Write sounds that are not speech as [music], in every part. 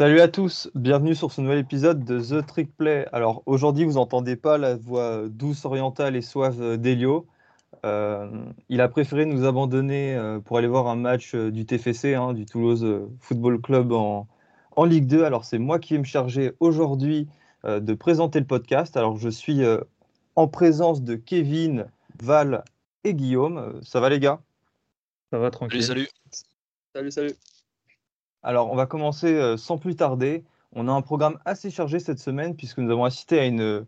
Salut à tous, bienvenue sur ce nouvel épisode de The Trick Play. Alors aujourd'hui, vous n'entendez pas la voix douce, orientale et suave d'Elio. Euh, il a préféré nous abandonner euh, pour aller voir un match euh, du TFC, hein, du Toulouse Football Club en, en Ligue 2. Alors c'est moi qui vais me charger aujourd'hui de présenter le podcast. Alors je suis en présence de Kevin, Val et Guillaume. Ça va les gars? Ça va tranquille. Salut, salut. Salut, salut. Alors, on va commencer euh, sans plus tarder. On a un programme assez chargé cette semaine puisque nous avons assisté à une,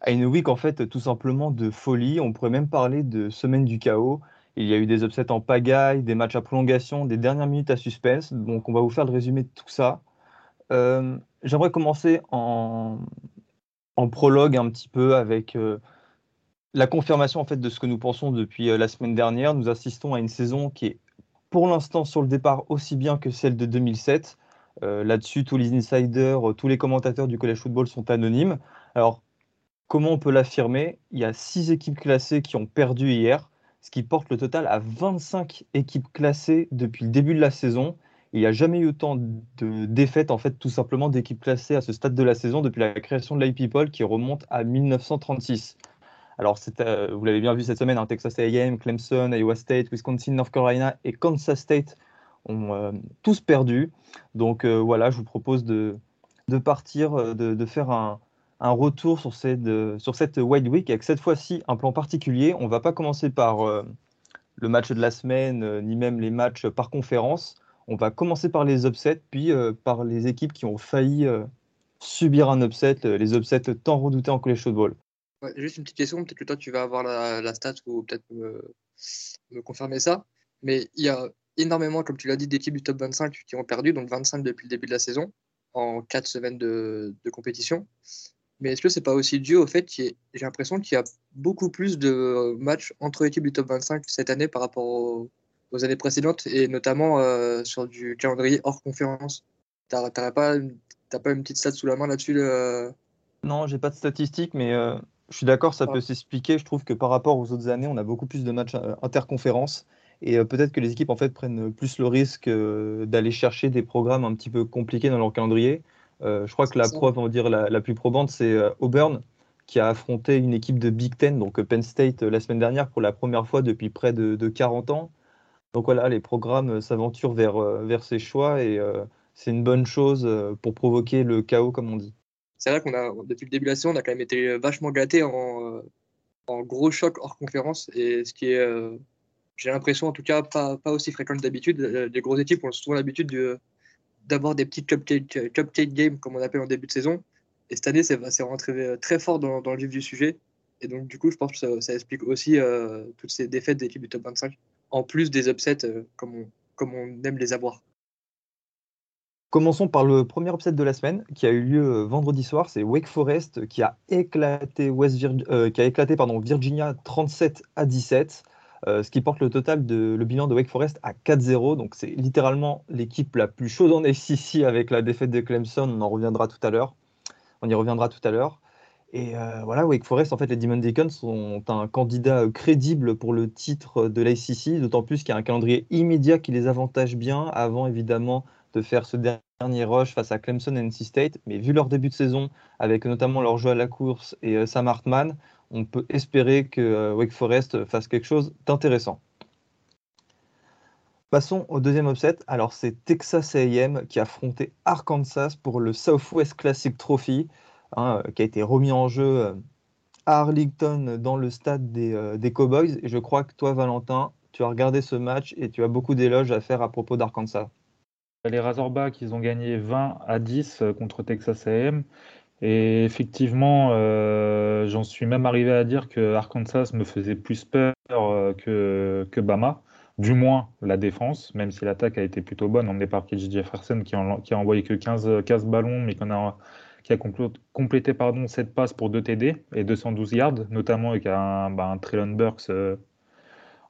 à une week en fait tout simplement de folie. On pourrait même parler de semaine du chaos. Il y a eu des upsets en pagaille, des matchs à prolongation, des dernières minutes à suspense. Donc, on va vous faire le résumé de tout ça. Euh, j'aimerais commencer en, en, prologue un petit peu avec euh, la confirmation en fait de ce que nous pensons depuis la semaine dernière. Nous assistons à une saison qui est pour l'instant sur le départ aussi bien que celle de 2007. Euh, là-dessus, tous les insiders, euh, tous les commentateurs du collège football sont anonymes. Alors, comment on peut l'affirmer? Il y a six équipes classées qui ont perdu hier, ce qui porte le total à 25 équipes classées depuis le début de la saison. Il n'y a jamais eu autant de défaites, en fait, tout simplement d'équipes classées à ce stade de la saison depuis la création de l'IPPOL qui remonte à 1936. Alors, euh, vous l'avez bien vu cette semaine, hein, Texas A&M, Clemson, Iowa State, Wisconsin, North Carolina et Kansas State ont euh, tous perdu. Donc euh, voilà, je vous propose de, partir, de, faire un, retour sur cette, sur cette Wide Week avec cette fois-ci un plan particulier. On ne va pas commencer par le match de la semaine, ni même les matchs par conférence. On va commencer par les upsets, puis par les équipes qui ont failli subir un upset, les upsets tant redoutés en college football juste une petite question, peut-être que toi tu vas avoir la, stat ou peut-être me, confirmer ça. Mais il y a énormément, comme tu l'as dit, d'équipes du top 25 qui ont perdu, donc 25 depuis le début de la saison, en 4 semaines de, compétition. Mais est-ce que c'est pas aussi dû au fait que j'ai l'impression qu'il y a beaucoup plus de matchs entre équipes du top 25 cette année par rapport aux, années précédentes et notamment euh, sur du calendrier hors conférence? T'as pas, pas une petite stat sous la main là-dessus le... Non, j'ai pas de statistiques, mais euh, je suis d'accord, ça peut s'expliquer. Je trouve que par rapport aux autres années, on a beaucoup plus de matchs euh, interconférences. Et euh, peut-être que les équipes en fait prennent plus le risque euh, d'aller chercher des programmes un petit peu compliqués dans leur calendrier. je crois que la preuve, on va dire la, plus probante, c'est Auburn qui a affronté une équipe de Big Ten, donc Penn State, la semaine dernière pour la première fois depuis près de, 40 ans. Donc voilà, les programmes s'aventurent vers, vers ces choix et c'est une bonne chose pour provoquer le chaos, comme on dit c'est vrai qu'on a, depuis le début de la saison, on a quand même été vachement gâtés en, euh, en gros choc hors conférence. Et ce qui est, euh, j'ai l'impression en tout cas, pas, aussi fréquent que d'habitude. Euh, les grosses équipes ont souvent l'habitude d'avoir des petits cupcake, games, comme on appelle en début de saison. Et cette année, c'est rentré très fort dans, le vif du sujet. Et donc, du coup, je pense que ça, explique aussi toutes ces défaites d'équipes du top 25, en plus des upsets comme on aime les avoir. Commençons par le premier upset de la semaine qui a eu lieu euh, vendredi soir. C'est Wake Forest qui a éclaté, West euh, qui a éclaté pardon, Virginia 37 à 17, euh, ce qui porte le total de le bilan de Wake Forest à 4-0. Donc c'est littéralement l'équipe la plus chaude en SEC avec la défaite de Clemson. On en reviendra tout à l'heure. On y reviendra tout à l'heure. Et voilà, Wake Forest, en fait, les Demon Deacons sont un candidat crédible pour le titre de l'ACC, d'autant plus qu'il y a un calendrier immédiat qui les avantage bien, avant évidemment de faire ce dernier rush face à Clemson et NC State. Mais vu leur début de saison, avec notamment leur jeu à la course et euh, Sam Hartman, on peut espérer que euh, Wake Forest fasse quelque chose d'intéressant. Passons au deuxième upset. Alors, c'est Texas AM qui a affronté Arkansas pour le Southwest Classic Trophy, hein, qui a été remis en jeu euh, à Arlington dans le stade des, des, Cowboys. Et je crois que toi, Valentin, tu as regardé ce match et tu as beaucoup d'éloges à faire à propos d'Arkansas. Les Razorbacks, ils ont gagné 20 à 10 euh, contre Texas A&M. Et effectivement, euh, j'en suis même arrivé à dire que Arkansas me faisait plus peur euh, que, que Bama. Du moins la défense, même si l'attaque a été plutôt bonne, emmenée par KJ Jefferson qui, qui a envoyé que 15, 15 ballons, mais qui a complété pardon, 7 passes pour 2 TD et 212 yards, notamment avec un, bah, Traylon Burks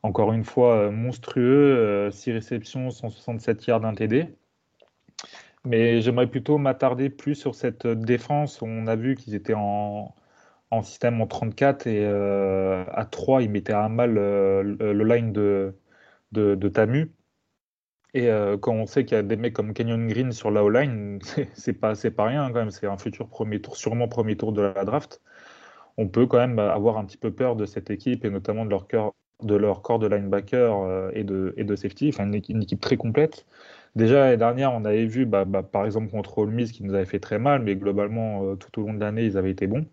encore une fois monstrueux, 6 réceptions, 167 yards, d'un TD. Mais j'aimerais plutôt m'attarder plus sur cette défense. On a vu qu'ils étaient en, système en 34 et euh, à 3, ils mettaient à mal euh, le line de, de, Tamu. Et quand on sait qu'il y a des mecs comme Kenyon Green sur la O-line, [laughs] c'est pas, pas rien quand même. C'est un futur premier tour, sûrement premier tour de la draft. On peut quand même avoir un petit peu peur de cette équipe et notamment de leur, cœur, de leur corps de linebacker et, de, et de safety. Enfin, une, équipe très complète. Déjà, l'année dernière, on avait vu, bah, bah, par exemple, contre Ole Miss, qui nous avait fait très mal, mais globalement, tout au long de l'année, ils avaient été bons.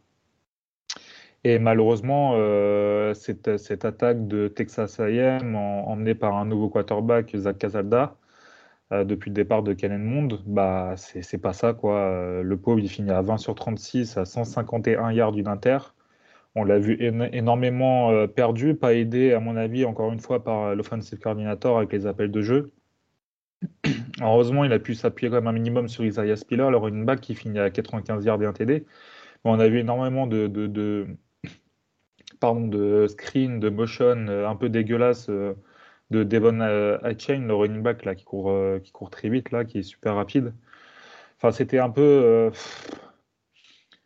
Et malheureusement, euh, cette, attaque de Texas A&M emmenée par un nouveau quarterback, Zach Casalda, euh, depuis le départ de Kellen Mond, bah, c'est pas ça. quoi. Euh, le pauvre, il finit à 20 sur 36, à 151 yards d'une inter. On l'a vu énormément perdu, pas aidé, à mon avis, encore une fois, par l'offensive coordinator avec les appels de jeu. [clears throat] Heureusement, il a pu s'appuyer quand même un minimum sur Isaiah Spiller, alors une bague qui finit à 95 yards et un TD. on a vu énormément de, de [clears throat] pardon, de screen, de motion euh, un peu dégueulasse euh, de Devon Chain, le running back là, qui, court, euh, qui court très vite, là, qui est super rapide. Enfin, c'était un peu.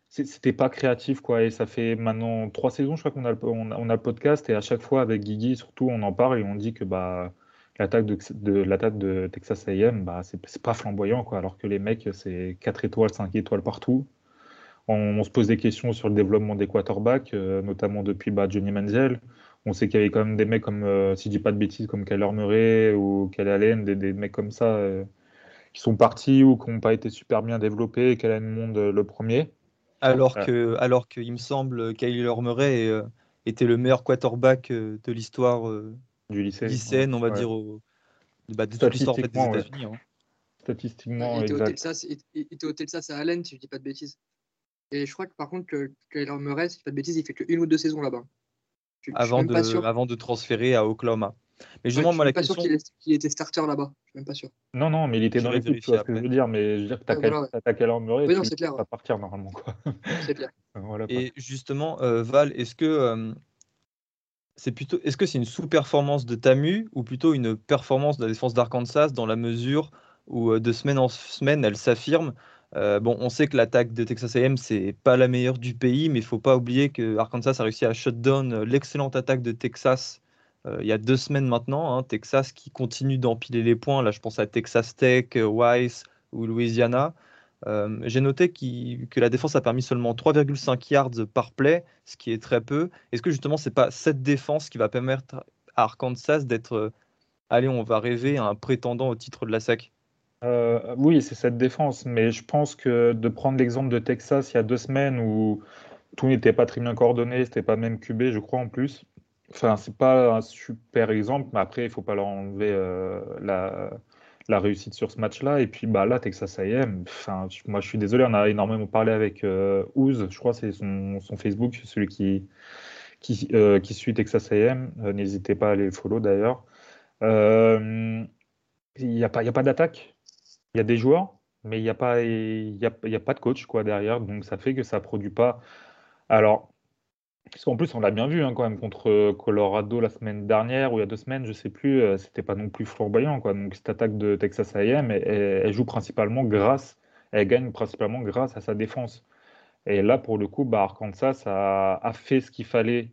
c'était pas créatif, quoi. Et ça fait maintenant trois saisons, je crois qu'on a, on a, le podcast, et à chaque fois, avec Guigui, surtout, on en parle et on dit que bah, l'attaque de, de, l'attaque de Texas AM, bah, c'est pas flamboyant, quoi. Alors que les mecs, c'est 4 étoiles, 5 étoiles partout. On, se pose des questions sur le développement des quarterbacks, euh, notamment depuis bah, Johnny Manziel. On sait qu'il y avait quand même des mecs comme, euh, si je dis pas de bêtises, comme Kyler Murray ou Kyle Allen, des, mecs comme ça euh, qui sont partis ou qui n'ont pas été super bien développés, et Allen Monde le premier. Alors que, alors qu'il me semble, Kyler Murray était le meilleur quarterback de l'histoire du lycée, lycéenne, on va dire, bah, de toute l'histoire des États-Unis. Hein. Statistiquement, il était, au Texas, il était au Texas à Allen, si je dis pas de bêtises. Et je crois que par contre, que Kyler Murray, si je pas de bêtises, il fait qu'une ou deux saisons là-bas. Avant, de, avant de transférer à Oklahoma. Mais justement, moi, la question. Je suis pas sûr qu'il était starter là-bas. Je suis même pas sûr. Non, non, mais il était dans l'équipe, tu vois ce que je veux dire. Mais je veux dire que tu as, ouais, Kyler Murray, oui, non, tu vas partir normalement. C'est clair. [laughs] voilà, Et justement, euh, Val, est-ce que. Euh, c'est plutôt, est-ce que c'est une sous-performance de Tamu ou plutôt une performance de la défense d'Arkansas dans la mesure où euh, de semaine en semaine elle s'affirme? Euh, bon, on sait que l'attaque de Texas A&M c'est pas la meilleure du pays, mais il faut pas oublier que Arkansas a réussi à shut down euh, l'excellente attaque de Texas il y a deux semaines maintenant. Hein. Texas qui continue d'empiler les points. Là, je pense à Texas Tech, Weiss ou Louisiana. J'ai noté que la défense a permis seulement 3,5 yards par play, ce qui est très peu. Est-ce que justement c'est pas cette défense qui va permettre à Arkansas d'être, allez, on va rêver, un prétendant au titre de la SEC euh, oui, c'est cette défense, mais je pense que de prendre l'exemple de Texas il y a deux semaines où tout n'était pas très bien coordonné, c'était pas même QB, je crois en plus. Enfin, c'est pas un super exemple, mais après, il faut pas leur enlever euh, la, la, réussite sur ce match-là. Et puis bah, là, Texas AM, enfin, moi je suis désolé, on a énormément parlé avec euh, Ouz, je crois c'est son, son, Facebook, celui qui, qui, euh, suit Texas AM. N'hésitez pas à aller le follow d'ailleurs. Il n'y a pas, pas d'attaque il y a des joueurs, mais il n'y a, pas, y a, y a pas de coach quoi, derrière. Donc ça fait que ça ne produit pas. Alors, parce qu'en plus, on l'a bien vu hein, quand même contre Colorado la semaine dernière ou il y a deux semaines, je ne sais plus, euh, c'était pas non plus flamboyant. Quoi. Donc cette attaque de Texas AM, elle, joue principalement grâce, elle gagne principalement grâce à sa défense. Et là, pour le coup, bah, Arkansas a, fait ce qu'il fallait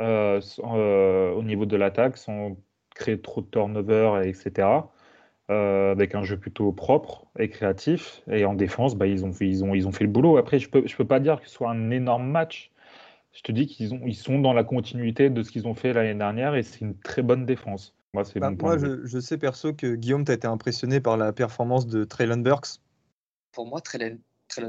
euh, euh, au niveau de l'attaque sans créer trop de turnover, etc. Euh, avec un jeu plutôt propre et créatif. Et en défense, bah, ils, ont fait, le boulot. Après, je ne peux, peux pas dire que ce soit un énorme match. Je te dis qu'ils ils sont dans la continuité de ce qu'ils ont fait l'année dernière et c'est une très bonne défense. Moi, c'est bah, moi je, je, sais perso que Guillaume, tu as été impressionné par la performance de Traylon Burks. Pour moi, Traylon,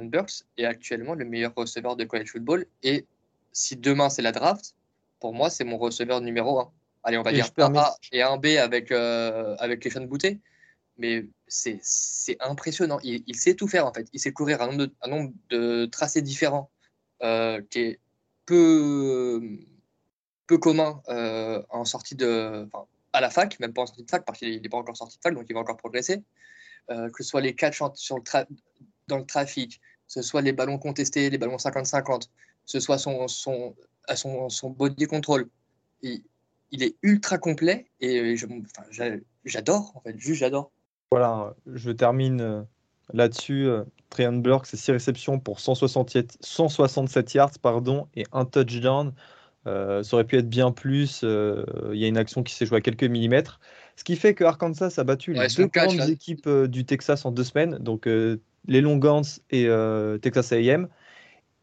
Burks est actuellement le meilleur receveur de college football. Et si demain c'est la draft, pour moi, c'est mon receveur numéro 1. Allez, on va dire un A et un B avec, euh, avec Keshon Boutet mais c'est impressionnant. Il, sait tout faire en fait. Il sait courir un nombre de, un nombre de tracés différents euh, qui est peu, peu commun euh, en sortie de, à la fac, même pas en sortie de fac parce qu'il n'est pas encore sorti de fac, donc il va encore progresser. Euh, que ce soit les catchs sur le dans le trafic, que ce soit les ballons contestés, les ballons 50-50, que ce soit son, son, son, son body control. Il, il est ultra complet et j'adore, en fait, juste j'adore. Voilà, je termine euh, là-dessus. Euh, Trajan Burke, c'est 6 réceptions pour 167, 167 yards pardon, et un touchdown. ça aurait pu être bien plus. Il y a une action qui s'est jouée à quelques millimètres. Ce qui fait que Arkansas a battu les deux grandes équipes du Texas en deux semaines, donc les Longhorns et Texas AM.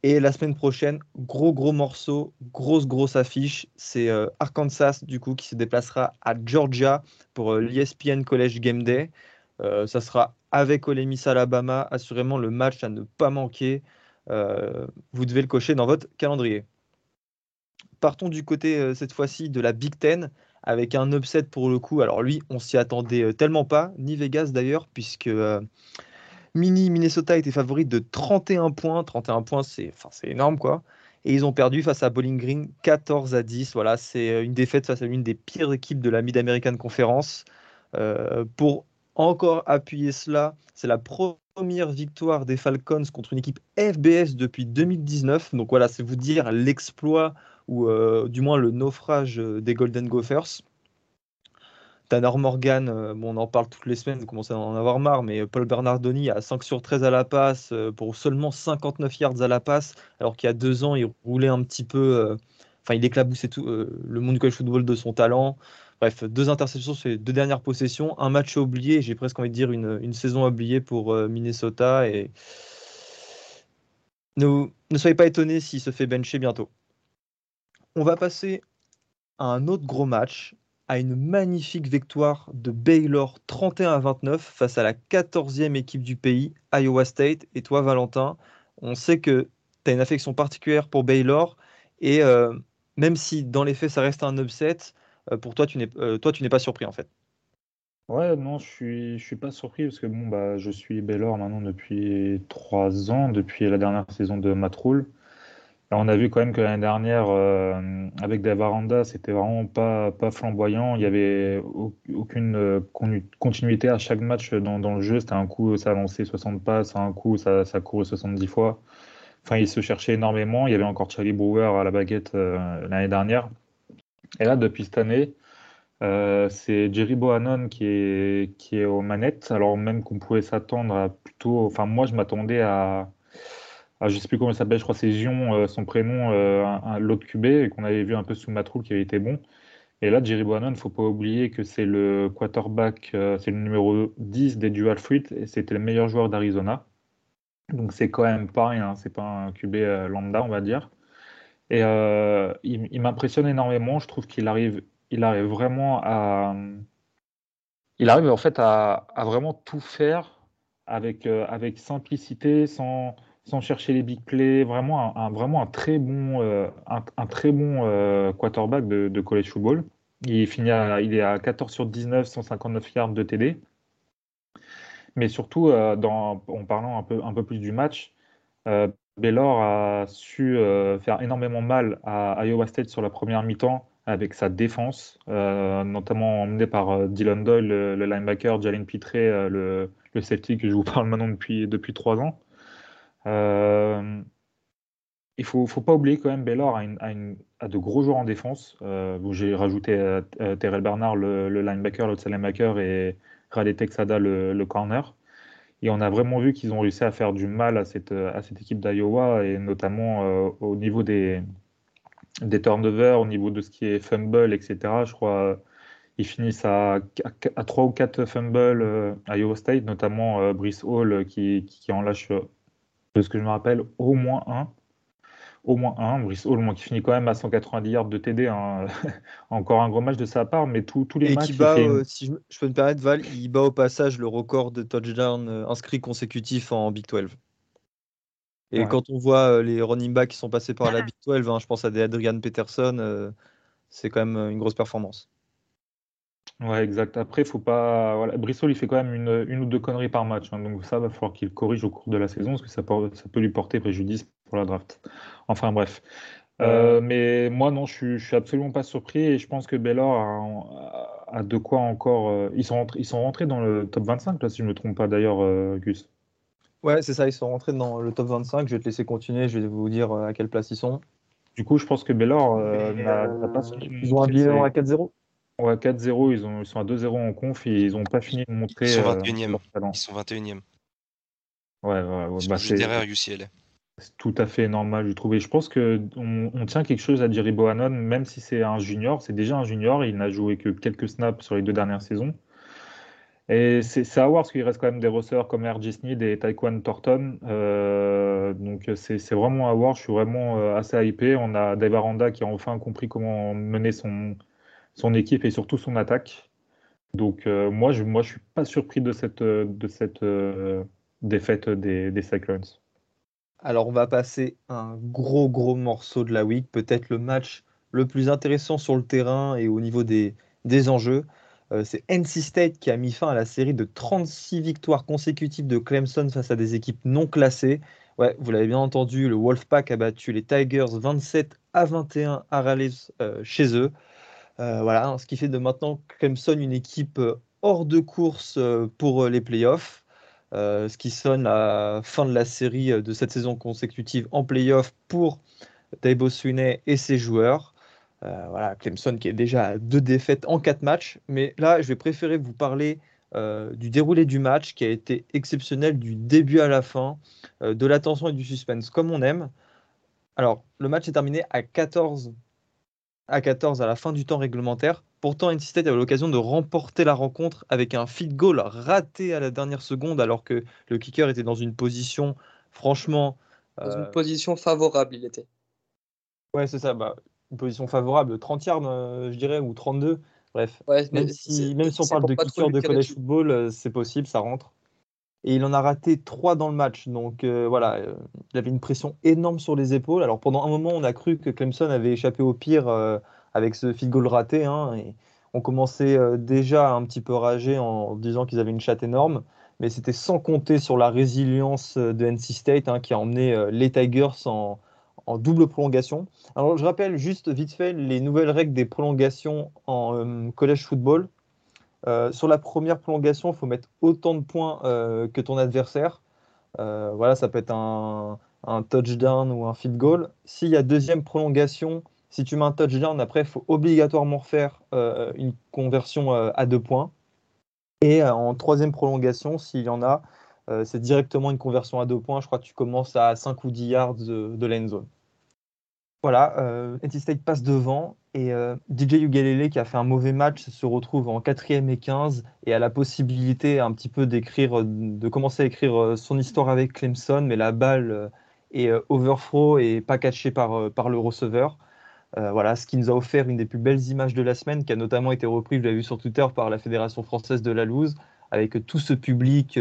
Et la semaine prochaine, gros gros morceau, grosse grosse affiche. C'est Arkansas du coup qui se déplacera à Georgia pour l'ESPN College Game Day. ça sera avec Ole Miss Alabama, assurément le match à ne pas manquer. vous devez le cocher dans votre calendrier. Partons du côté cette fois-ci de la Big Ten avec un upset pour le coup. Alors lui, on s'y attendait tellement pas, ni Vegas d'ailleurs, puisque Mini Minnesota était favori de 31 points. 31 points, c'est énorme quoi. Et ils ont perdu face à Bowling Green 14 à 10. Voilà, c'est une défaite face à l'une des pires équipes de la Mid-American Conference. pour encore appuyer cela, c'est la première victoire des Falcons contre une équipe FBS depuis 2019. Donc voilà, c'est vous dire l'exploit ou euh, du moins le naufrage des Golden Gophers. Tanner Morgan, euh, bon, on en parle toutes les semaines, vous commencez à en avoir marre, mais Paul Bernardoni a 5 sur 13 à la passe euh, pour seulement 59 yards à la passe, alors qu'il y a deux ans, il roulait un petit peu, enfin, il éclaboussait tout le monde du college football de son talent. Bref, deux interceptions sur les deux dernières possessions, un match oublié, j'ai presque envie de dire une, saison oubliée pour euh, Minnesota. Et ne, soyez pas étonnés s'il se fait bencher bientôt. On va passer à un autre gros match, à une magnifique victoire de Baylor 31 à 29 face à la 14e équipe du pays, Iowa State. Et toi, Valentin, on sait que tu as une affection particulière pour Baylor. Et euh, même si dans les faits ça reste un upset, pour toi, tu n'es euh, toi, tu n'es pas surpris en fait. Ouais, non, je suis, suis pas surpris parce que bon, bah, je suis Baylor maintenant depuis trois ans, depuis la dernière saison de Matroul. on a vu quand même que l'année dernière, euh, avec des Varanda, c'était vraiment pas, pas flamboyant. Il n'y avait aucune continuité à chaque match dans, le jeu. C'était un coup, ça lancé 60 passes, un coup, ça, ça couru 70 fois. Enfin, il se cherchait énormément. Il y avait encore Charlie Brewer à la baguette l'année dernière. Et là, depuis cette année, euh, c'est Jerry Bohannon qui est, qui est aux manettes, alors même qu'on pouvait s'attendre à plutôt. Enfin, moi, je m'attendais à, je ne sais plus comment il s'appelle, je crois c'est Zion, euh, son prénom, euh, l'autre QB, et qu'on avait vu un peu sous Matroul qui avait été bon. Et là, Jerry Bohannon, il ne faut pas oublier que c'est le quarterback, c'est le numéro 10 des Dual Fruit, et c'était le meilleur joueur d'Arizona. Donc, c'est quand même pas rien, c'est pas un QB lambda, on va dire. Et euh, il, m'impressionne énormément. Je trouve qu'il arrive, il arrive vraiment à, il arrive en fait à, vraiment tout faire avec, euh, avec simplicité, sans, sans chercher les big plays. Vraiment un, vraiment un très bon, euh, un, très bon quarterback de, college football. Il, finit il est à 14 sur 19, 159 yards de TD. Mais surtout, en parlant un peu, un peu plus du match, Baylor a su euh, faire énormément mal à Iowa State sur la première mi-temps avec sa défense, euh, notamment emmené par euh, Dylan Doyle, le, linebacker, Jalen Pitré, le, safety que je vous parle maintenant depuis, depuis trois ans. il ne faut, faut, pas oublier quand même Baylor a, a, de gros joueurs en défense. J'ai rajouté Terrell Bernard, le, linebacker, l'autre linebacker, et Raleigh Texada, le corner. Et on a vraiment vu qu'ils ont réussi à faire du mal à cette, cette équipe d'Iowa, et notamment euh, au niveau des, des turnovers, au niveau de ce qui est fumble, etc. Je crois ils finissent à, à, 3 ou 4 fumbles euh, à Iowa State, notamment euh, Brice Hall qui, qui, en lâche, de ce que je me rappelle, au moins un au moins un. Brice Hall, qui finit quand même à 190 yards de TD. Hein. [laughs] Encore un gros match de sa part, mais tous les matchs. Euh, si je, peux me permettre, Val, il bat au passage le record de touchdown euh, inscrit consécutif en Big 12. Et quand on voit euh, les running backs qui sont passés par la Big 12, hein, je pense à des Adrian Peterson, c'est quand même une grosse performance. Ouais, exact. Après, faut pas. Voilà. Brissol, il fait quand même une, une ou deux conneries par match. Hein. donc, ça va falloir qu'il corrige au cours de la saison parce que ça peut, ça peut lui porter préjudice pour la draft. Enfin, bref. Euh, mais moi, non, je suis, je suis absolument pas surpris et je pense que Baylor a, de quoi encore. Euh, ils, sont rentrés, ils sont rentrés dans le top 25, là, si je ne me trompe pas d'ailleurs, euh, Gus. Ouais, c'est ça, ils sont rentrés dans le top 25. Je vais te laisser continuer, je vais vous dire à quelle place ils sont. Du coup, je pense que Baylor n'a pas. Ils ont un bilan à 4-0 Ouais, 4-0, ils, ils, sont à 2-0 en conf et ils n'ont pas fini de montrer. Ils sont 21e. ils sont 21e. Ouais, ouais, ouais bah, juste derrière UCLA. C'est tout à fait normal, je trouve. Et je pense qu'on on tient quelque chose à Jerry Bohannon, même si c'est un junior. C'est déjà un junior. Il n'a joué que quelques snaps sur les deux dernières saisons. Et c'est à voir parce qu'il reste quand même des receveurs comme RJ Sneed et Taekwon Thornton. Euh, donc c'est vraiment à voir. Je suis vraiment euh, assez hypé. On a Dave Aranda qui a enfin compris comment mener son, son équipe et surtout son attaque. Donc euh, moi, je moi, je suis pas surpris de cette, de cette défaite des, des Cyclones. Alors on va passer un gros gros morceau de la week, peut-être le match le plus intéressant sur le terrain et au niveau des, enjeux. Euh, c'est NC State qui a mis fin à la série de 36 victoires consécutives de Clemson face à des équipes non classées. Vous l'avez bien entendu, le Wolfpack a battu les Tigers 27 à 21 à Raleigh euh, chez eux. Euh, voilà, ce qui fait de maintenant Clemson une équipe hors de course pour les playoffs. Ce qui sonne la fin de la série de cette saison consécutive en playoffs pour Dabo Swinney et ses joueurs. Euh, voilà, Clemson qui est déjà à deux défaites en quatre matchs. Mais là, je vais préférer vous parler euh, du déroulé du match qui a été exceptionnel du début à la fin, euh, de l'attention et du suspense comme on aime. Alors, le match est terminé à 14 à 14 à la fin du temps réglementaire. Pourtant, NC State avait l'occasion de remporter la rencontre avec un feed goal raté à la dernière seconde alors que le kicker était dans une position franchement... Dans une position favorable, il était. Ouais, c'est ça. Bah, une position favorable, 30 yards, euh, je dirais, ou 32. Bref, même, si, même si on parle de kicker de college football, euh, c'est possible, ça rentre. Et il en a raté 3 dans le match. Donc euh, voilà, il avait une pression énorme sur les épaules. Alors pendant un moment, on a cru que Clemson avait échappé au pire avec ce field goal raté. Hein, et on commençait déjà un petit peu rager en disant qu'ils avaient une chatte énorme. Mais c'était sans compter sur la résilience de NC State hein, qui a emmené les Tigers en, en double prolongation. Alors, je rappelle juste vite fait les nouvelles règles des prolongations en euh, collège football. Euh, sur la première prolongation, il faut mettre autant de points euh, que ton adversaire. voilà, ça peut être un, touchdown ou un field goal. S'il y a deuxième prolongation, si tu mets un touchdown, après, il faut obligatoirement faire une conversion à deux points. Et en troisième prolongation, s'il y en a, euh, c'est directement une conversion à deux points. Je crois que tu commences à 5 ou 10 yards de, de l'end zone. Voilà, euh, NC State passe devant et euh, DJ Ugalele qui a fait un mauvais match se retrouve en 4 et 15 et a la possibilité un petit peu d'écrire, de commencer à écrire son histoire avec Clemson, mais la balle est overthrow et pas catchée par, par le receveur. voilà, ce qui nous a offert une des plus belles images de la semaine, qui a notamment été reprise, je l'ai vu sur Twitter, par la Fédération française de la loose, avec tout ce public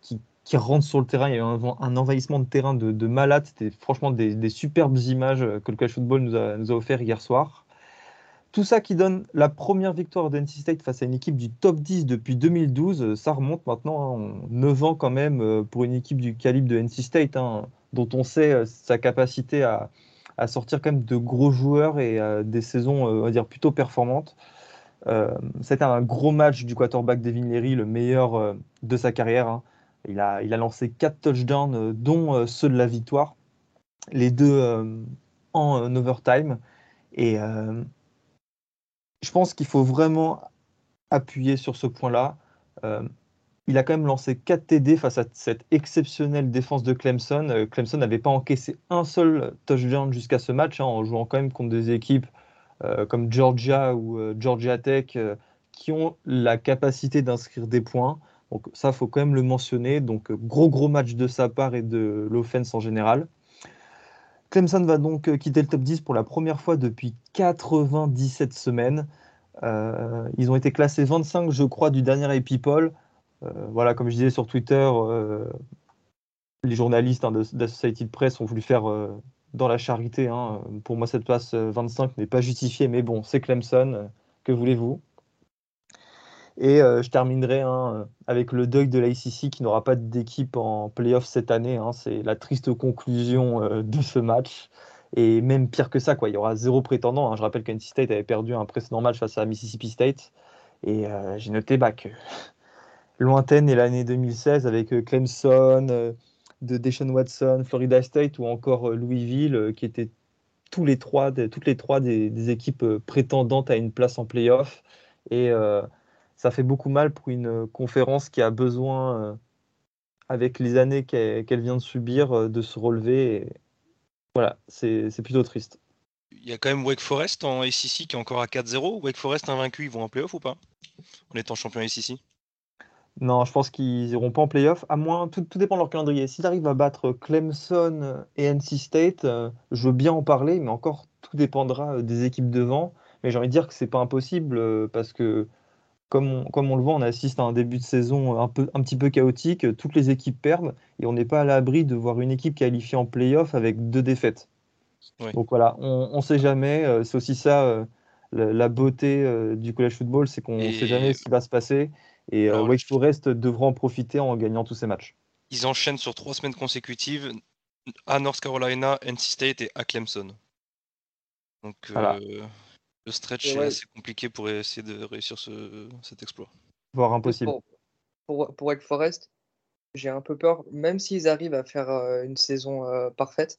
qui, qui rentre sur le terrain. Il y a eu un, envahissement de terrain de, de malade. C'était franchement des, superbes images que le college football nous a, nous offert hier soir. Tout ça qui donne la première victoire d'NC State face à une équipe du top 10 depuis 2012. Ça remonte maintenant hein, 9 ans quand même euh, pour une équipe du calibre de NC State, hein, dont on sait euh, sa capacité à, sortir quand même de gros joueurs et des saisons, euh, on va dire, plutôt performantes. C'était un gros match du quarterback Devin Leary, le meilleur de sa carrière. Hein. Il a, il a lancé quatre touchdowns, euh, dont euh, ceux de la victoire, les deux euh, en overtime. Et je pense qu'il faut vraiment appuyer sur ce point-là. il a quand même lancé 4 TD face à cette exceptionnelle défense de Clemson. Clemson n'avait pas encaissé un seul touchdown jusqu'à ce match, hein, en jouant quand même contre des équipes comme Georgia ou Georgia Tech qui ont la capacité d'inscrire des points. Donc ça, faut quand même le mentionner. Donc gros gros match de sa part et de l'offense en général. Clemson va donc euh, quitter le top 10 pour la première fois depuis 97 semaines. Euh, ils ont été classés 25, je crois, du dernier AP People. Euh, voilà, comme je disais sur Twitter, les journalistes hein, d'Associated Press ont voulu faire dans la charité. Hein. Pour moi, cette place 25 n'est pas justifiée, mais bon, c'est Clemson. que voulez-vous? Et euh, je terminerai hein, avec le deuil de l'ICC qui n'aura pas d'équipe en playoff cette année. Hein. C'est la triste conclusion euh, de ce match. Et même pire que ça, quoi. il y aura zéro prétendant. Hein. Je rappelle qu'NC State avait perdu un précédent match face à Mississippi State. Et euh, j'ai noté bah, que [laughs] lointaine est l'année 2016 avec Clemson, de Deshaun Watson, Florida State ou encore Louisville, qui étaient tous les trois, toutes les trois des, des, équipes prétendantes à une place en playoff. Et ça fait beaucoup mal pour une conférence qui a besoin, avec les années qu'elle vient de subir, de se relever. Voilà, c'est plutôt triste. Il y a quand même Wake Forest en ACC qui est encore à 4-0. Wake Forest invaincu, ils vont en playoff ou pas? En étant champion ACC Non, je pense qu'ils iront pas en playoff, à moins, tout, dépend de leur calendrier. S'ils arrivent à battre Clemson et NC State, euh, je veux bien en parler, mais encore, tout dépendra euh, des équipes devant. Mais j'ai envie de dire que c'est pas impossible, euh, parce que comme on, comme on, le voit, on assiste à un début de saison un, peu, un petit peu chaotique, toutes les équipes perdent, et on n'est pas à l'abri de voir une équipe qualifiée en playoff avec deux défaites. Donc voilà, on ne sait jamais. Euh, c'est aussi ça euh, la, beauté euh, du college football, c'est qu'on ne sait jamais ce qui va se passer. Et Wake Forest devra en profiter en gagnant tous ces matchs. Ils enchaînent sur trois semaines consécutives à North Carolina, NC State et à Clemson. Donc le stretch est assez compliqué pour essayer de réussir cet exploit. Voire impossible. Pour, pour, Wake Forest, j'ai un peu peur, même s'ils arrivent à faire une saison parfaite,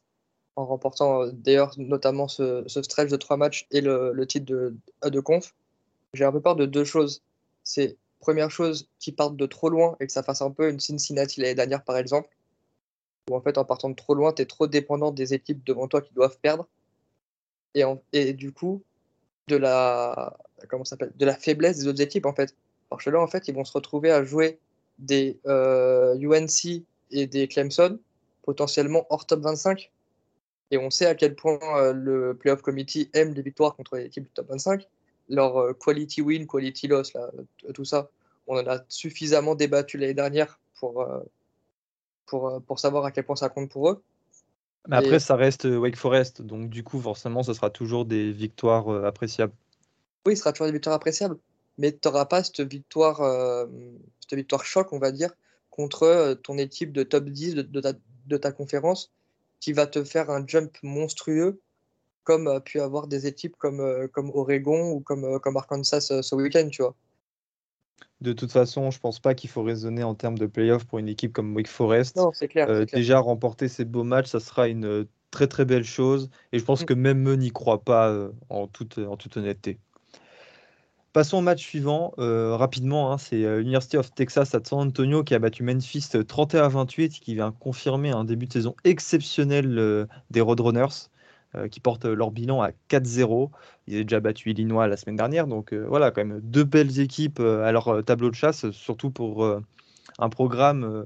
en remportant euh, d'ailleurs notamment ce, stretch de trois matchs et le, titre de, de conf. J'ai un peu peur de deux choses. C'est première chose, qu'ils partent de trop loin et que ça fasse un peu une Cincinnati l'année dernière par exemple, où en fait en partant de trop loin, tu es trop dépendant des équipes devant toi qui doivent perdre. Et, et du coup, de la, faiblesse des autres équipes en fait. Parce que là, en fait, ils vont se retrouver à jouer des UNC euh, et des Clemson, potentiellement hors top 25. Et on sait à quel point euh, le Playoff Committee aime les victoires contre les équipes du top 25. Leur euh, quality win, quality loss, tout ça, on en a suffisamment débattu l'année dernière pour savoir à quel point ça compte pour eux. Mais après, ça reste Wake Forest, donc du coup, forcément, ce sera toujours des victoires appréciables. Oui, ce sera toujours des victoires appréciables, mais tu n'auras pas cette victoire, cette victoire choc, on va dire, contre ton équipe de top 10 de, ta, de ta conférence qui va te faire un jump monstrueux, comme a pu avoir des équipes comme, euh, comme Oregon ou comme, euh, comme Arkansas euh, ce week-end, tu vois. De toute façon, je pense pas qu'il faut raisonner en termes de playoff pour une équipe comme Wake Forest. Non, clair, Déjà, remporter ces beaux matchs, ça sera une très très belle chose. Et je pense mm. que même eux n'y croient pas en, toute, en toute honnêteté. Passons au match suivant euh, rapidement. Hein, c'est euh, University of Texas à San Antonio qui a battu Memphis 31 à 28, qui vient confirmer un début de saison exceptionnel euh, des Roadrunners, qui portent leur bilan à 4-0. Ils avaient déjà battu Illinois la semaine dernière, donc voilà, quand même deux belles équipes à leur tableau de chasse, surtout pour un programme